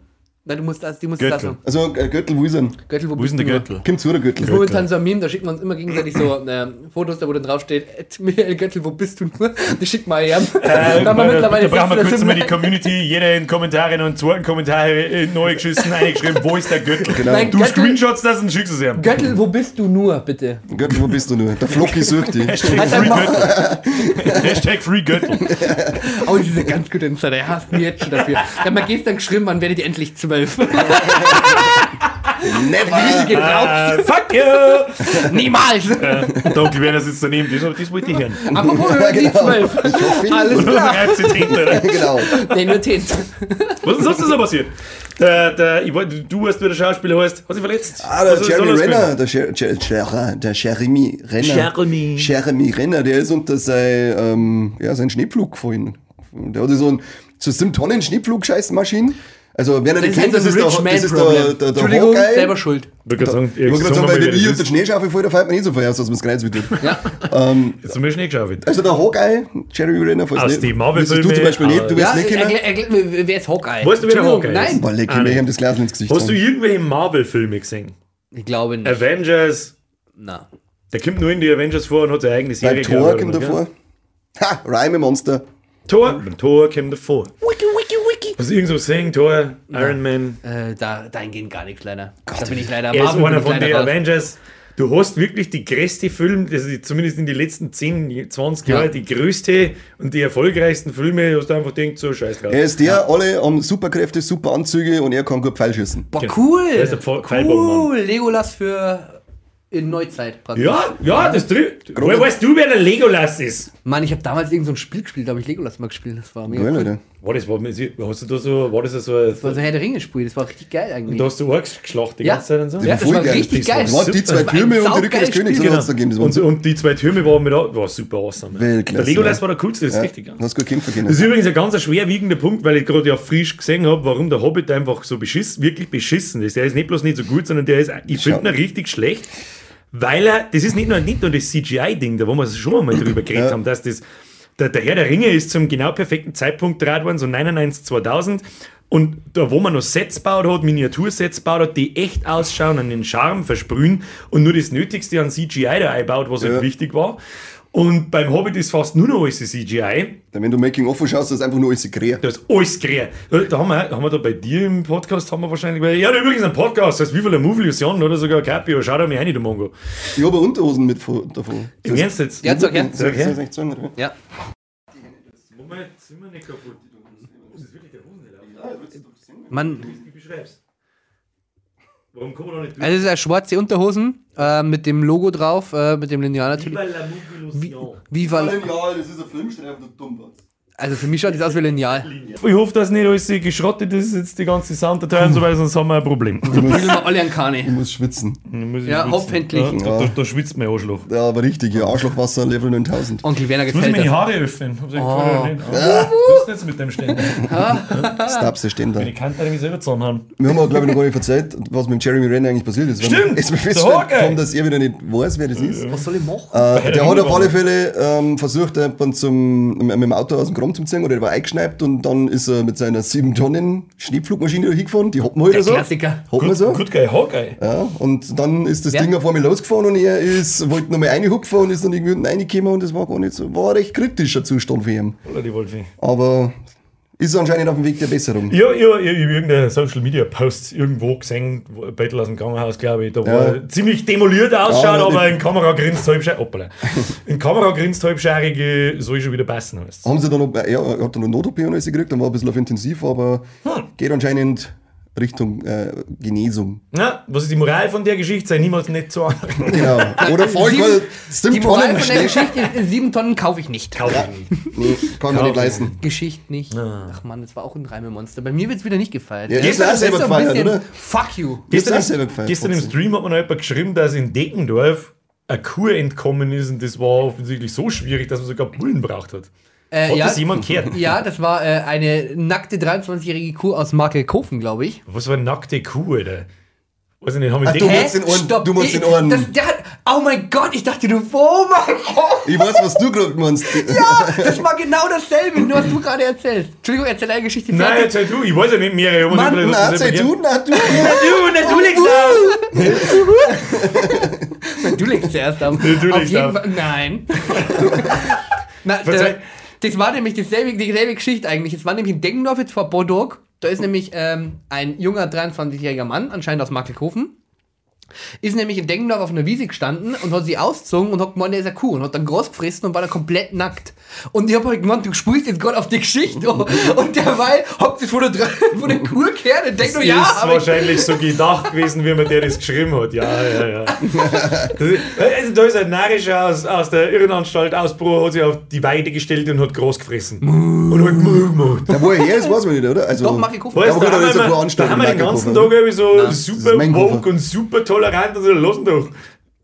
Nein, du musst das, die musst das sagen. Also, äh, Göttel, wo ist er? Göttel, wo, Wo ist bist denn der du? Kommt zu der Göttel. Das ist momentan so ein Meme, da schicken wir uns immer gegenseitig so ähm, Fotos, da wo dann draufsteht, "Ed Michael Göttel, wo bist du nur? Das schickt mal her. Äh, da haben wir da, mittlerweile da brauchen wir 600 kurz mal die. Community, jeder in Kommentare einen zweiten Kommentar äh, neu geschissen, eingeschrieben, wo ist der Göttel? Genau. Nein, Du Göttel- screenshots das und schickst es ihm. Göttel, wo bist du nur, bitte? Göttel, wo bist du nur? Der Flocki sucht dich. Hashtag Free mal- Göttel. Hashtag Free Göttel. Oh, diese ganz gute Insider, er hasst mich jetzt schon dafür. Ich hab mal gestern geschrieben, wann werdet ihr endlich zwölf? Never! raus. Ah, fuck you! Niemals! Der Onkel Werner sitzt daneben, das, das wollte ich hören. Apropos ja, die genau. zwölf. Ich hoffe, Alles Und dann klar. Tinte. genau. Nee, nur Tint. Was ist sonst so passiert? Der, der, ich du weißt, wie der Schauspieler heißt. Hat sich verletzt? Ah, der ist Jeremy alles Renner, der, Jer Jer Jer der Jeremy Renner. Jeremy. Jeremy Renner, der ist unter sein, ähm, ja, sein Schneepflug gefallen. Der hatte so ein, so 7 Tonnen Schneepflug-Scheißmaschinen. Also, wer er nicht kennt, das ist der, Man das ist der, der, der Entschuldigung, Hawkeye. selber schuld. Ich gerade sagen, Ich gerade sagen, weil wenn ich jetzt Schneeschaufel fall, da fällt mir nicht so viel aus, dass man das Kreuz wird. Ja. ähm, haben wir Schnee also der Hawkeye, Jeremy Renner, falls Aus nicht. den Marvel-Filmen, Wüsstest Du zum Beispiel nicht, du wirst nicht kennen. wer ist Hawkeye? Weißt du, wer der Hawkeye Nein? Boah, leck Ah, mir nee. ihm das Glas ins Gesicht. Hast du irgendwelche Marvel-Filme gesehen? ich glaube nicht. Avengers, Na. der kommt nur in die Avengers vor und hat seine eigene Serie. Glaub ich, kommt davor. Ha, Reime-Monster. Tor, beim Tor kommt davor. Wiki, wiki, du irgend so gesehen? Tor, Iron Man. Äh, da, dahin geht gar nichts leider. da bin ich leider Er ist einer von den. Avengers. Du hast wirklich die größte Film, also die- zumindest in den letzten 10, 20 Ja. Jahren, die größte und die erfolgreichsten Filme, hast du einfach gedacht, so scheiß drauf. Er ist der, alle haben Superkräfte, super Anzüge und er kann gut Pfeil schießen. Boah, Genau. cool. Der ist der cool. Legolas für in Neuzeit praktisch. Ja, ja, das trifft. Woher weißt du, wer der Legolas ist? Mann, ich habe damals irgend so ein Spiel gespielt, da habe ich Legolas mal gespielt. Das war mega Geil, cool. Alter. War das, war, hast du da so, war das so ein, Das war so Herr der Ringe-Spiel, das war richtig geil eigentlich. da hast du Orks geschlacht die Ja. ganze Zeit und so? Ja, das voll war geil. richtig Das geil. Das waren die zwei Das war ein Türme und die Rückkehr saugeiles des Königs, da gegeben? Das Und, war und die zwei Türme waren mit, war super awesome. Weltklasse, der Legolas ja. war der coolste, das ist ja, richtig. geil. hast gut kämpfen können. Das ist übrigens ein ganz schwerwiegender Punkt, weil ich gerade ja frisch gesehen habe, warum der Hobbit einfach so beschiss, wirklich beschissen ist. Der ist nicht bloß nicht so gut, sondern der ist, ich finde ihn richtig schlecht, weil er, das ist nicht nur, nicht nur das CGI-Ding, da wo wir schon einmal drüber geredet Ja. haben, dass das, der, der Herr der Ringe ist zum genau perfekten Zeitpunkt gedreht worden, so 99, 2000. Und da, wo man noch Sets baut hat, Miniatursets baut hat, die echt ausschauen, an den Charme versprühen und nur das Nötigste an CGI da einbaut, was Ja. halt wichtig war. Und beim Hobbit ist fast nur noch alles CGI. Wenn du Making-of schaust, das ist einfach nur alles Krähe. Da ist alles gerät. Da haben wir, haben wir da bei dir im Podcast, haben wir wahrscheinlich, weil, ja, übrigens ein Podcast, das heißt, wie viel ein Movie Illusion oder sogar Capio, schau da mal rein, du Mongo. Ich habe Unterhosen mit von- davon. Im Ernst jetzt? Ja, sag her. Sag her. Ja. Moment, sind wir nicht kaputt. Das ist wirklich der Hosen Mann, Ich beschreib's. Warum kommen wir da nicht durch? also es ist eine schwarze Unterhosen äh, mit dem Logo drauf, äh, mit dem Lineal natürlich. Viva la Movie Illusion. Viva la- Ja, das ist ein Also für mich schaut das aus wie Lineal. Ich hoffe, dass nicht alles geschrottet ist, jetzt die ganze Sounddatei und so weiter, sonst haben wir ein Problem. Spielen wir alle an Kane. Ich muss schwitzen. Muss ich Ja, schwitzen. hoffentlich. Ja, da, da, da schwitzt mein Arschloch. Ja, aber richtig, ja, Arschlochwasser Level 9000. Onkel Werner Jetzt muss ich gefällt meine. Haare öffnen. Vorher nicht. Ah, Du bist jetzt mit dem Ständer. Stabse Ständer. Ich kann nämlich selber zusammenhauen. Wir haben glaube ich, noch gar nicht erzählt, was mit Jeremy Renner eigentlich passiert ist. Weil Stimmt, Jetzt Hawkeye. haben, dass er wieder nicht weiß, wer das ist. Was soll ich machen? Äh, der der hat auf alle. Fälle ähm, versucht, mit dem Auto aus dem Kram zu ziehen, oder der war eingeschneit und dann ist er mit seiner 7 Tonnen Schneepflugmaschine da hingefahren, die hat man halt Der so. Klassiker. Hat man so. Gut geil, Hawkeye. Ja, und dann ist das Ja. Ding auf einmal losgefahren und er ist, wollte nochmal reinhupfen und ist dann irgendwie unten reingekommen und das war gar nicht so, war ein recht kritischer Zustand für ihn. Oder die Wolfi. Aber ist anscheinend auf dem Weg der Besserung. Ja, ja, ich habe irgendeine Social Media Post irgendwo gesehen, Battle aus dem Krankenhaus, glaube ich, da Ja. wo er ziemlich demoliert ausschaut, Ja, aber in Kamera grinst halbschar Hoppala. In Kamera grinst halbscharig, soll schon wieder passen. Heißt. Haben sie dann noch, er hat dann noch Not-OP und alles gekriegt, dann war ein bisschen auf intensiv, aber Hm. geht anscheinend Richtung äh, Genesung. Na, was ist die Moral von der Geschichte? Sei niemals nicht so anderen. Genau. Oder voll, Sieben- weil Die Moral Tonnen von der schnell. Geschichte ist, sieben Tonnen kaufe ich nicht. Kauf ich nicht. Nee, kann man nicht leisten. Geschichte nicht. Ach man, das war auch ein Reimemonster. Bei mir wird es wieder nicht gefeiert. Ja, Das ist auch selber gefeiert, oder? Fuck you. Gestern, auch selber gefeiert, gestern im. Stream hat mir noch jemand geschrieben, dass in Deckendorf eine Kuh entkommen ist und das war offensichtlich so schwierig, dass man sogar Bullen braucht hat. Äh, ja, das jemand gehört? ja, das war äh, eine nackte 23-jährige Kuh aus Markelkofen, glaube ich. Was war eine nackte Kuh, Alter? Weiß ich nicht, haben wir Ach, du meinst den Ohren- du meinst ich- den Ohren. Das, der hat, oh mein Gott, ich dachte, du, oh mein Gott. Ich weiß, was du gerade meinst. Ja, das war genau dasselbe, nur was du gerade erzählst. Entschuldigung, erzähl deine Geschichte Nein, fertig. erzähl du, ich weiß ja nicht mehr. Ich Mann, nicht Na, erzähl du, na, du. Du, natürlich Du legst zuerst ab. du Auf legst jeden auf. Fall, nein. Na, der, das war nämlich dieselbe, dieselbe Geschichte eigentlich. Es war nämlich in Deggendorf jetzt vor Bordeaux. Da ist nämlich ähm, ein junger 23-jähriger Mann, anscheinend aus Markelkofen, ist nämlich in Dengendorf auf einer Wiese gestanden und hat sie ausgezogen und hat gemeint, er ist eine Kuh und hat dann groß gefressen und war dann komplett nackt. Und ich hab halt gemeint, du spielst jetzt gerade auf die Geschichte und derweil habt ihr von der, von der Kuh gehört und denkt nur, ja, ist aber ich, wahrscheinlich so gedacht gewesen, wie man der das geschrieben hat. Ja, ja, ja. Also, da ist ein Narischer aus, aus der Irrenanstalt Ausbruch, hat sich auf die Weide gestellt und hat groß gefressen. Und hat Muh gemacht. Ja, wo er her ist, weiß man nicht, oder? Also, doch, mach ich Koffer. Da da haben wir den ganzen. Tag irgendwie so das super woke und super tolerant und so, lassen doch.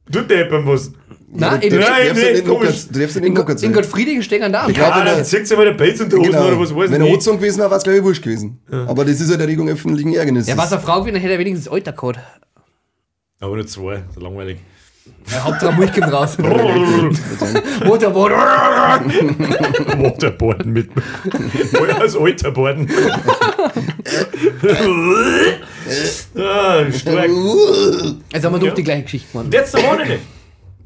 Du deppern was. Nein, du in, darfst- Nein, du ja locker- komisch. du darfst ja in, nicht locker in sein. Gottfriedigen stehen da. glaub, Ja, wenn dann er- zieht sich mal der Pelz und die Hosen oder was weiß Wenn er ich. angezogen gewesen wäre, wäre es gleich wurscht gewesen. Aber das ist ja der Regung öffentlichen Ärgernisses. Ja, was eine Frau gewesen, dann hätte er wenigstens Alter gehabt. Aber nur zwei, so langweilig. Ja, Hauptsache Milch kommt raus. Motorboot. Waterboarden mit. Als Alterboarden. ah, stark. Also haben wir doch Ja. die gleiche Geschichte gemacht. That's the one.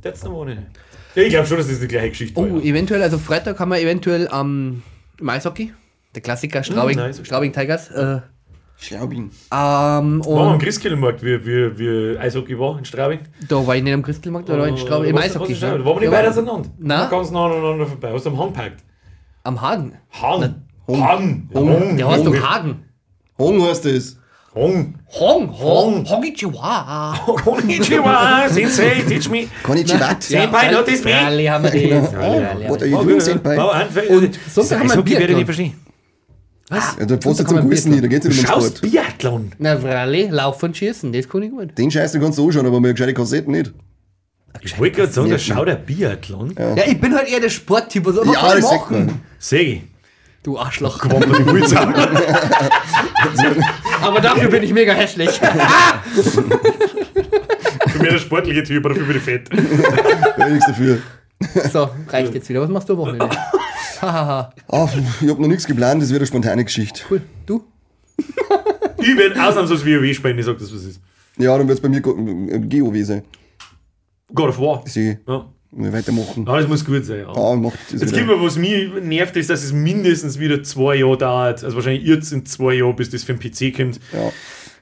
That's the one. Ja, ich glaube schon, dass das die gleiche Geschichte Oh, war. ja. eventuell, also Freitag haben wir eventuell am im Eishockey, der Klassiker Straubing, Hm, Eishockey. Straubing Tigers. Äh, Schlaubing. ähm, Waren wir am Christkindlmarkt, wie, wie, wie Eishockey war in Straubing? da war ich nicht am Christelmarkt, da war ich in Straubing, im Eishockey. ist Straubing? Waren wir nicht Ja, weit auseinander? Nein. Ganz nah aneinander vorbei. Hast du am Hang gepackt? Am Hagen. Hang. Hang. Hang. Der heißt doch Hagen. Hong heißt das. Hang. Hong, Hong, Hong. Hongichiwa. Konnichiwa, Sensei, teach me. Konnichiwa. Senpai, not this me. Freilich haben wir das. What are you doing, Senpai? Und sonst haben wir ein werde ich Biathlon. nicht verstehen. Ja, da fährst du zum Gewissen hier, da geht es nicht um den Schaust Sport. Biathlon. Na, freilich, laufen und schießen, das kann ich gut. Den Scheiß den kannst du anschauen, aber mir gescheite Kassetten nicht. Ich wollte gerade sagen, da schaut der Biathlon. Ja, ich bin halt eher der Sporttyp, was soll Ja, das machen? man. Segi. Du Arschloch. Man die Wurzel. Aber dafür bin ich mega hässlich. Für mich der sportliche Typ, aber für mich fett. Da nichts dafür. so, reicht jetzt wieder. Was machst du am Wochenende? Hahaha. Ah, ich hab noch nichts geplant, das wird eine spontane Geschichte. cool. Du? Ich werde ausnahmsweise WoW spielen, ich sag das, was ist. Ja, dann wird es bei mir Go- äh, GOW sein. God of War. Sie Ja. weitermachen. Ah, das muss gut sein, ja. Ah, macht das Jetzt gibt mir, was mich nervt, ist, dass es mindestens wieder zwei Jahre dauert. Also wahrscheinlich jetzt in zwei Jahren, bis das für den PC kommt. Ja.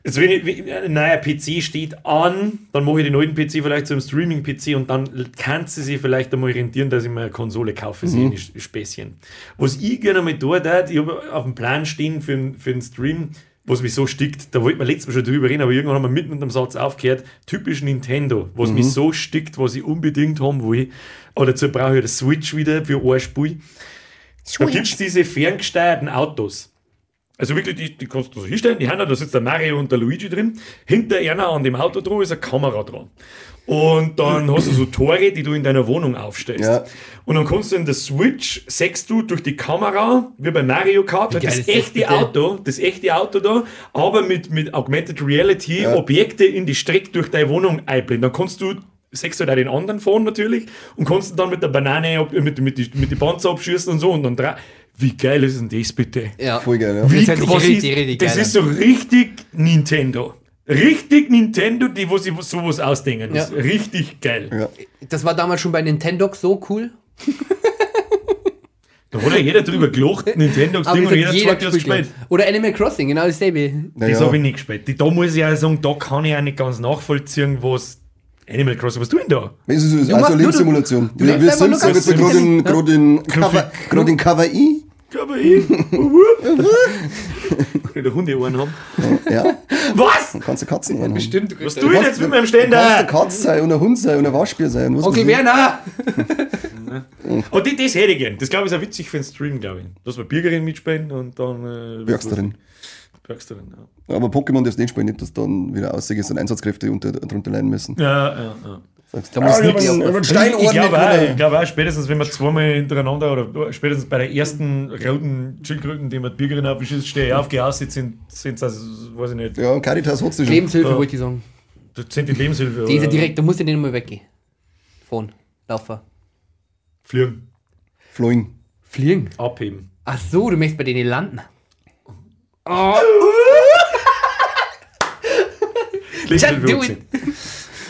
Jetzt, wenn, ich, wenn ein neuer PC steht an, dann mache ich den neuen PC vielleicht zu einem Streaming-PC und dann kann sie sich vielleicht einmal rentieren, dass ich mir eine Konsole kaufe, mhm. ein Späßchen. Was ich gerne mal da tat, ich habe auf dem Plan stehen für, einen- für einen Stream, was mich so stickt, da wollten wir letztes Mal schon drüber reden, aber irgendwann haben wir mitten mit dem Satz aufgehört, typisch Nintendo, was mich so stickt, was ich unbedingt haben will. Aber dazu brauche ich eine Switch wieder für ein Spiel. Da gibt es diese ferngesteuerten Autos. Also wirklich, die, die kannst du so hinstellen, die haben da, da sitzt der Mario und der Luigi drin. Hinter einer an dem Auto dran ist eine Kamera dran. Und dann hast du so Tore, die du in deiner Wohnung aufstellst. Ja. Und dann kannst du in der Switch, sechst du durch die Kamera, wie bei Mario Kart, das ist das echte bitte? Auto, das echte Auto da, aber mit, mit Augmented Reality Objekte in die Strecke durch deine Wohnung einblenden. Dann kannst du sechst du da den anderen fahren natürlich und kannst dann mit der Banane, ab- mit, mit, die, mit die Panzer abschießen und so und dann dra- Wie geil ist denn das bitte? Ja. Voll geil, ja. Wie, sich was ist, richtig das ist so richtig Nintendo. Richtig Nintendo, die wo sie sowas ausdenken. Das Ja. ist richtig geil. ja. Das war damals schon bei Nintendo so cool. Da hat ja jeder drüber gelacht, Nintendo Ding und jeder jeder zweite hat gespielt. gespielt. Oder Animal Crossing, genau dasselbe. Das ja. habe ich nicht gespielt. Die- Da muss ich auch sagen, da kann ich auch nicht ganz nachvollziehen, was Animal Crossing, was tun da? Das ist machst also Lebenssimulation. du Wir, sind gerade in, intelligent. gerade in, Kawa- gerade in Kawaii. Aber ich. der Hundeohren haben. Ja, Was? dann kannst du Katzen haben. Stimmt. Was tue ich jetzt mit meinem Du kannst eine Ständer? Katze sein und ein Hund sein und ein Waschbär sein. Was Okay. Werner! Oh, die, das hätte ich gern. Das glaube ich ist auch witzig für den Stream, glaube ich. Dass wir Bürgerin mitspielen und dann. Äh, Bergsterin. Bergsterin, ja. Aber Pokémon darfst du nicht spielen, nicht, dass dann wieder aussehst und Einsatzkräfte unter, darunter leiden müssen. Ja, ja, ja. Sagst, Da muss ich hab einen- ich glaube auch, glaube auch, spätestens wenn wir zweimal hintereinander oder spätestens bei der ersten roten Schildkröten, die wir die Bürgerin aufgeschießt, stehe ich auf, gehe aus, jetzt sind es, also, weiß ich nicht, Ja, Caritas hat's schon. Lebenshilfe Ja. wollte ich sagen. das sind die Lebenshilfe. Die ist ja oder direkt, da musst du nicht mal weggehen. Von. Laufer. Fliegen, Flying. Fliegen. abheben. Ach so, du möchtest bei denen landen. Oh, Lebenshilfe do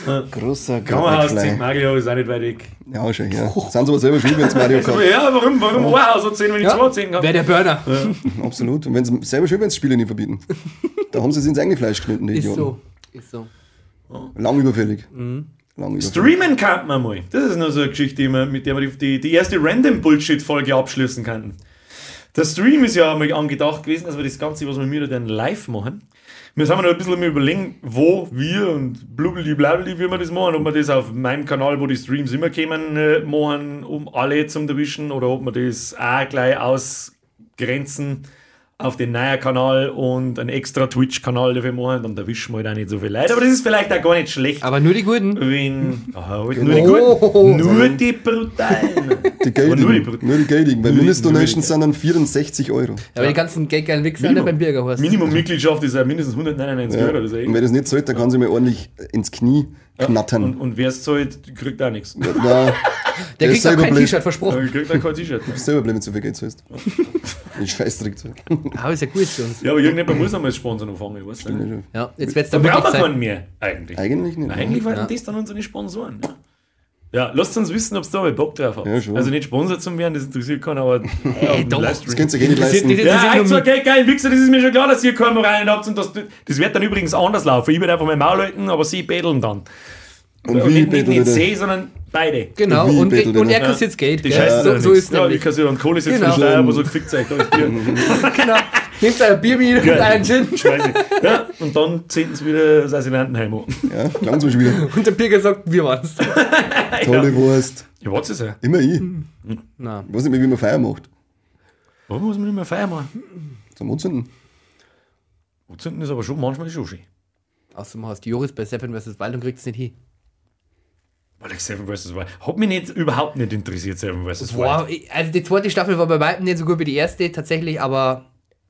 abziehen. Großer McFly. St. Mario ist auch nicht weit weg. Ja, schon, ja. Sind sie aber selber schuld, wenn es Mario Kart. ja, warum, warum ein Haus so 10, wenn ich zwei 10 Wer habe? der Burner. Absolut. Und wenn sie selber schuld, wenn sie Spiele nicht verbieten. Da haben sie es ins eigene Fleisch geschnitten, die Ist Idioten. so. Ist so. Lang überfällig. Mhm. Lang überfällig. Streamen kann man mal. Das ist nur so eine Geschichte, die wir, mit der wir die, die, erste Random-Bullshit-Folge abschließen könnten. Der Stream ist ja mal angedacht gewesen, dass wir das Ganze, was wir wieder dann live machen. Wir haben noch ein bisschen überlegen, wo wir und blubli blabli, wie wir das machen. Ob wir das auf meinem Kanal, wo die Streams immer kommen, äh, machen, um alle zum erwischen, oder ob wir das auch gleich ausgrenzen auf den neuen Kanal und einen extra Twitch-Kanal dafür machen, dann erwischen wir halt auch nicht so viel Leute. Aber das ist vielleicht auch gar nicht schlecht. Aber nur die Guten. Wenn, aha, halt Genau. nur die Oh. Guten. Nur die Brutalen. Die Aber nur die. Brut- Nur die Gadigen. Weil Nur die- Mindestdonations sind dann 64 Euro. Aber die ganzen geldgeilen Wichser Minimum. beim Bürgerhorst. Minimum-Mitgliedschaft ist ja mindestens 199 Ja. Euro. Das ist Und wer das nicht zahlt, dann kann sie mir ordentlich ins Knie knattern. und, und wer es zahlt, kriegt auch nichts. Ja, Der ist kriegt auch kein. T-Shirt versprochen. Dann kriegt er kein T-Shirt. Du bist selber blöd, wenn du so viel Geld zahlst. Ich scheiß direkt so. Aber ist ja gut für uns. Ja, aber irgendjemand muss einmal das Sponsor anfangen, weißt du? Ja, jetzt wird's Da dann brauchen wirklich wir keinen mehr, eigentlich. Eigentlich nicht. Eigentlich waren das dann unsere Sponsoren. Ja. Ja, lasst uns wissen, ob es da mal Bock drauf hat. Ja, schon. also nicht Sponsor zu werden, das interessiert keinen, aber hey, doch. Das könnt ihr eh nicht leisten. ist- das ist- Ja, okay, geil, Wichser, das ist mir schon klar, dass ihr keine Moralen habt und das, das wird dann übrigens anders laufen. Ich werde einfach mein Maul halten, aber sie betteln dann. Und Und wie nicht, nicht, nicht sie, sondern beide. Genau, Wie und, bettelt und er er kassiert Geld. Die gell? scheißen so, so ist Ja, ich kassiere einen Kohle jetzt Genau. von Steuer, aber so gefickt ist Bier. Genau. Nehmt ein Bierbier und einen Gin. Ja, und dann zählen sie wieder das Asylantenheim an. Ja, langsam schon wieder. Und der Bürger sagt, wir waren's. Tolle Wurst. Ja, was ist er? Immer ich. Na, Ich weiß nicht mehr, wie man Feier macht. Warum muss man nicht mehr feiern machen? Zum Anzünden. Zünden ist aber schon manchmal schon schön. außerdem hast du Joris bei Seven vs. Wild und kriegst es nicht hin. Weil ich Seven vs. Wild. Hat mich nicht, überhaupt nicht interessiert, Seven vs. Wild. ich- also die zweite Staffel war bei weitem nicht so gut wie die erste, tatsächlich, aber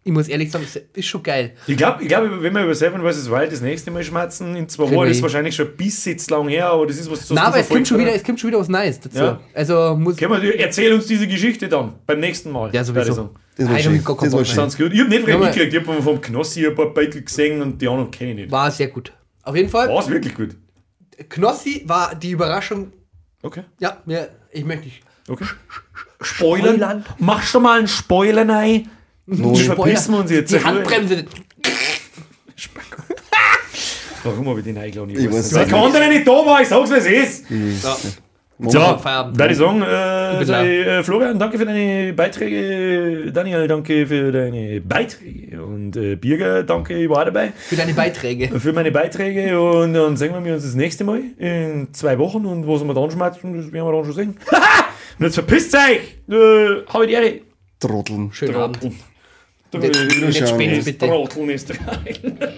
ich muss ehrlich sagen, ist schon geil. Ich glaube, ich glaub, wenn wir über Seven vs. Wild das nächste Mal schmatzen, in zwei Wochen, ist wahrscheinlich schon bis jetzt lang her, aber das ist was Na, aber es kommt, schon wieder, es kommt schon wieder was Neues dazu. Ja. Also muss. Wir, erzähl uns diese Geschichte dann, beim nächsten Mal. Ja, sowieso. sagen. Das war Nein, schön. Das war schön. Ich habe nicht aber- mitgekriegt, ich habe vom Knossi ein paar Beitel gesehen und die anderen kenne ich nicht. War sehr gut. Auf jeden Fall, War es wirklich gut? Knossi war die Überraschung. Okay. Ja, mir, ich möchte nicht. Okay. Spoilern. Spoilern. Machst du mal einen Spoiler rein? Wir verpissen wir uns jetzt. Die Handbremse. Warum habe ich den eingeladen? Ich weiß Weil nicht. kann der nicht da war, ich sag's, wie es ist. Ja. So, Feierabend. da ich sagen, äh, ich, äh, Florian, danke für deine Beiträge. Daniel, danke für deine Beiträge. Und äh, Birger, danke, ich war dabei. Für deine Beiträge. Für meine Beiträge. Und dann sehen wir uns das nächste Mal in zwei Wochen. Und was wir dann schmerzen, das werden wir dann schon sehen. und jetzt verpisst euch! Äh, habe ich die Ehre. Trotteln. Schönen Abend. Tur ir grūti pateikt, kāda ir tā līnija.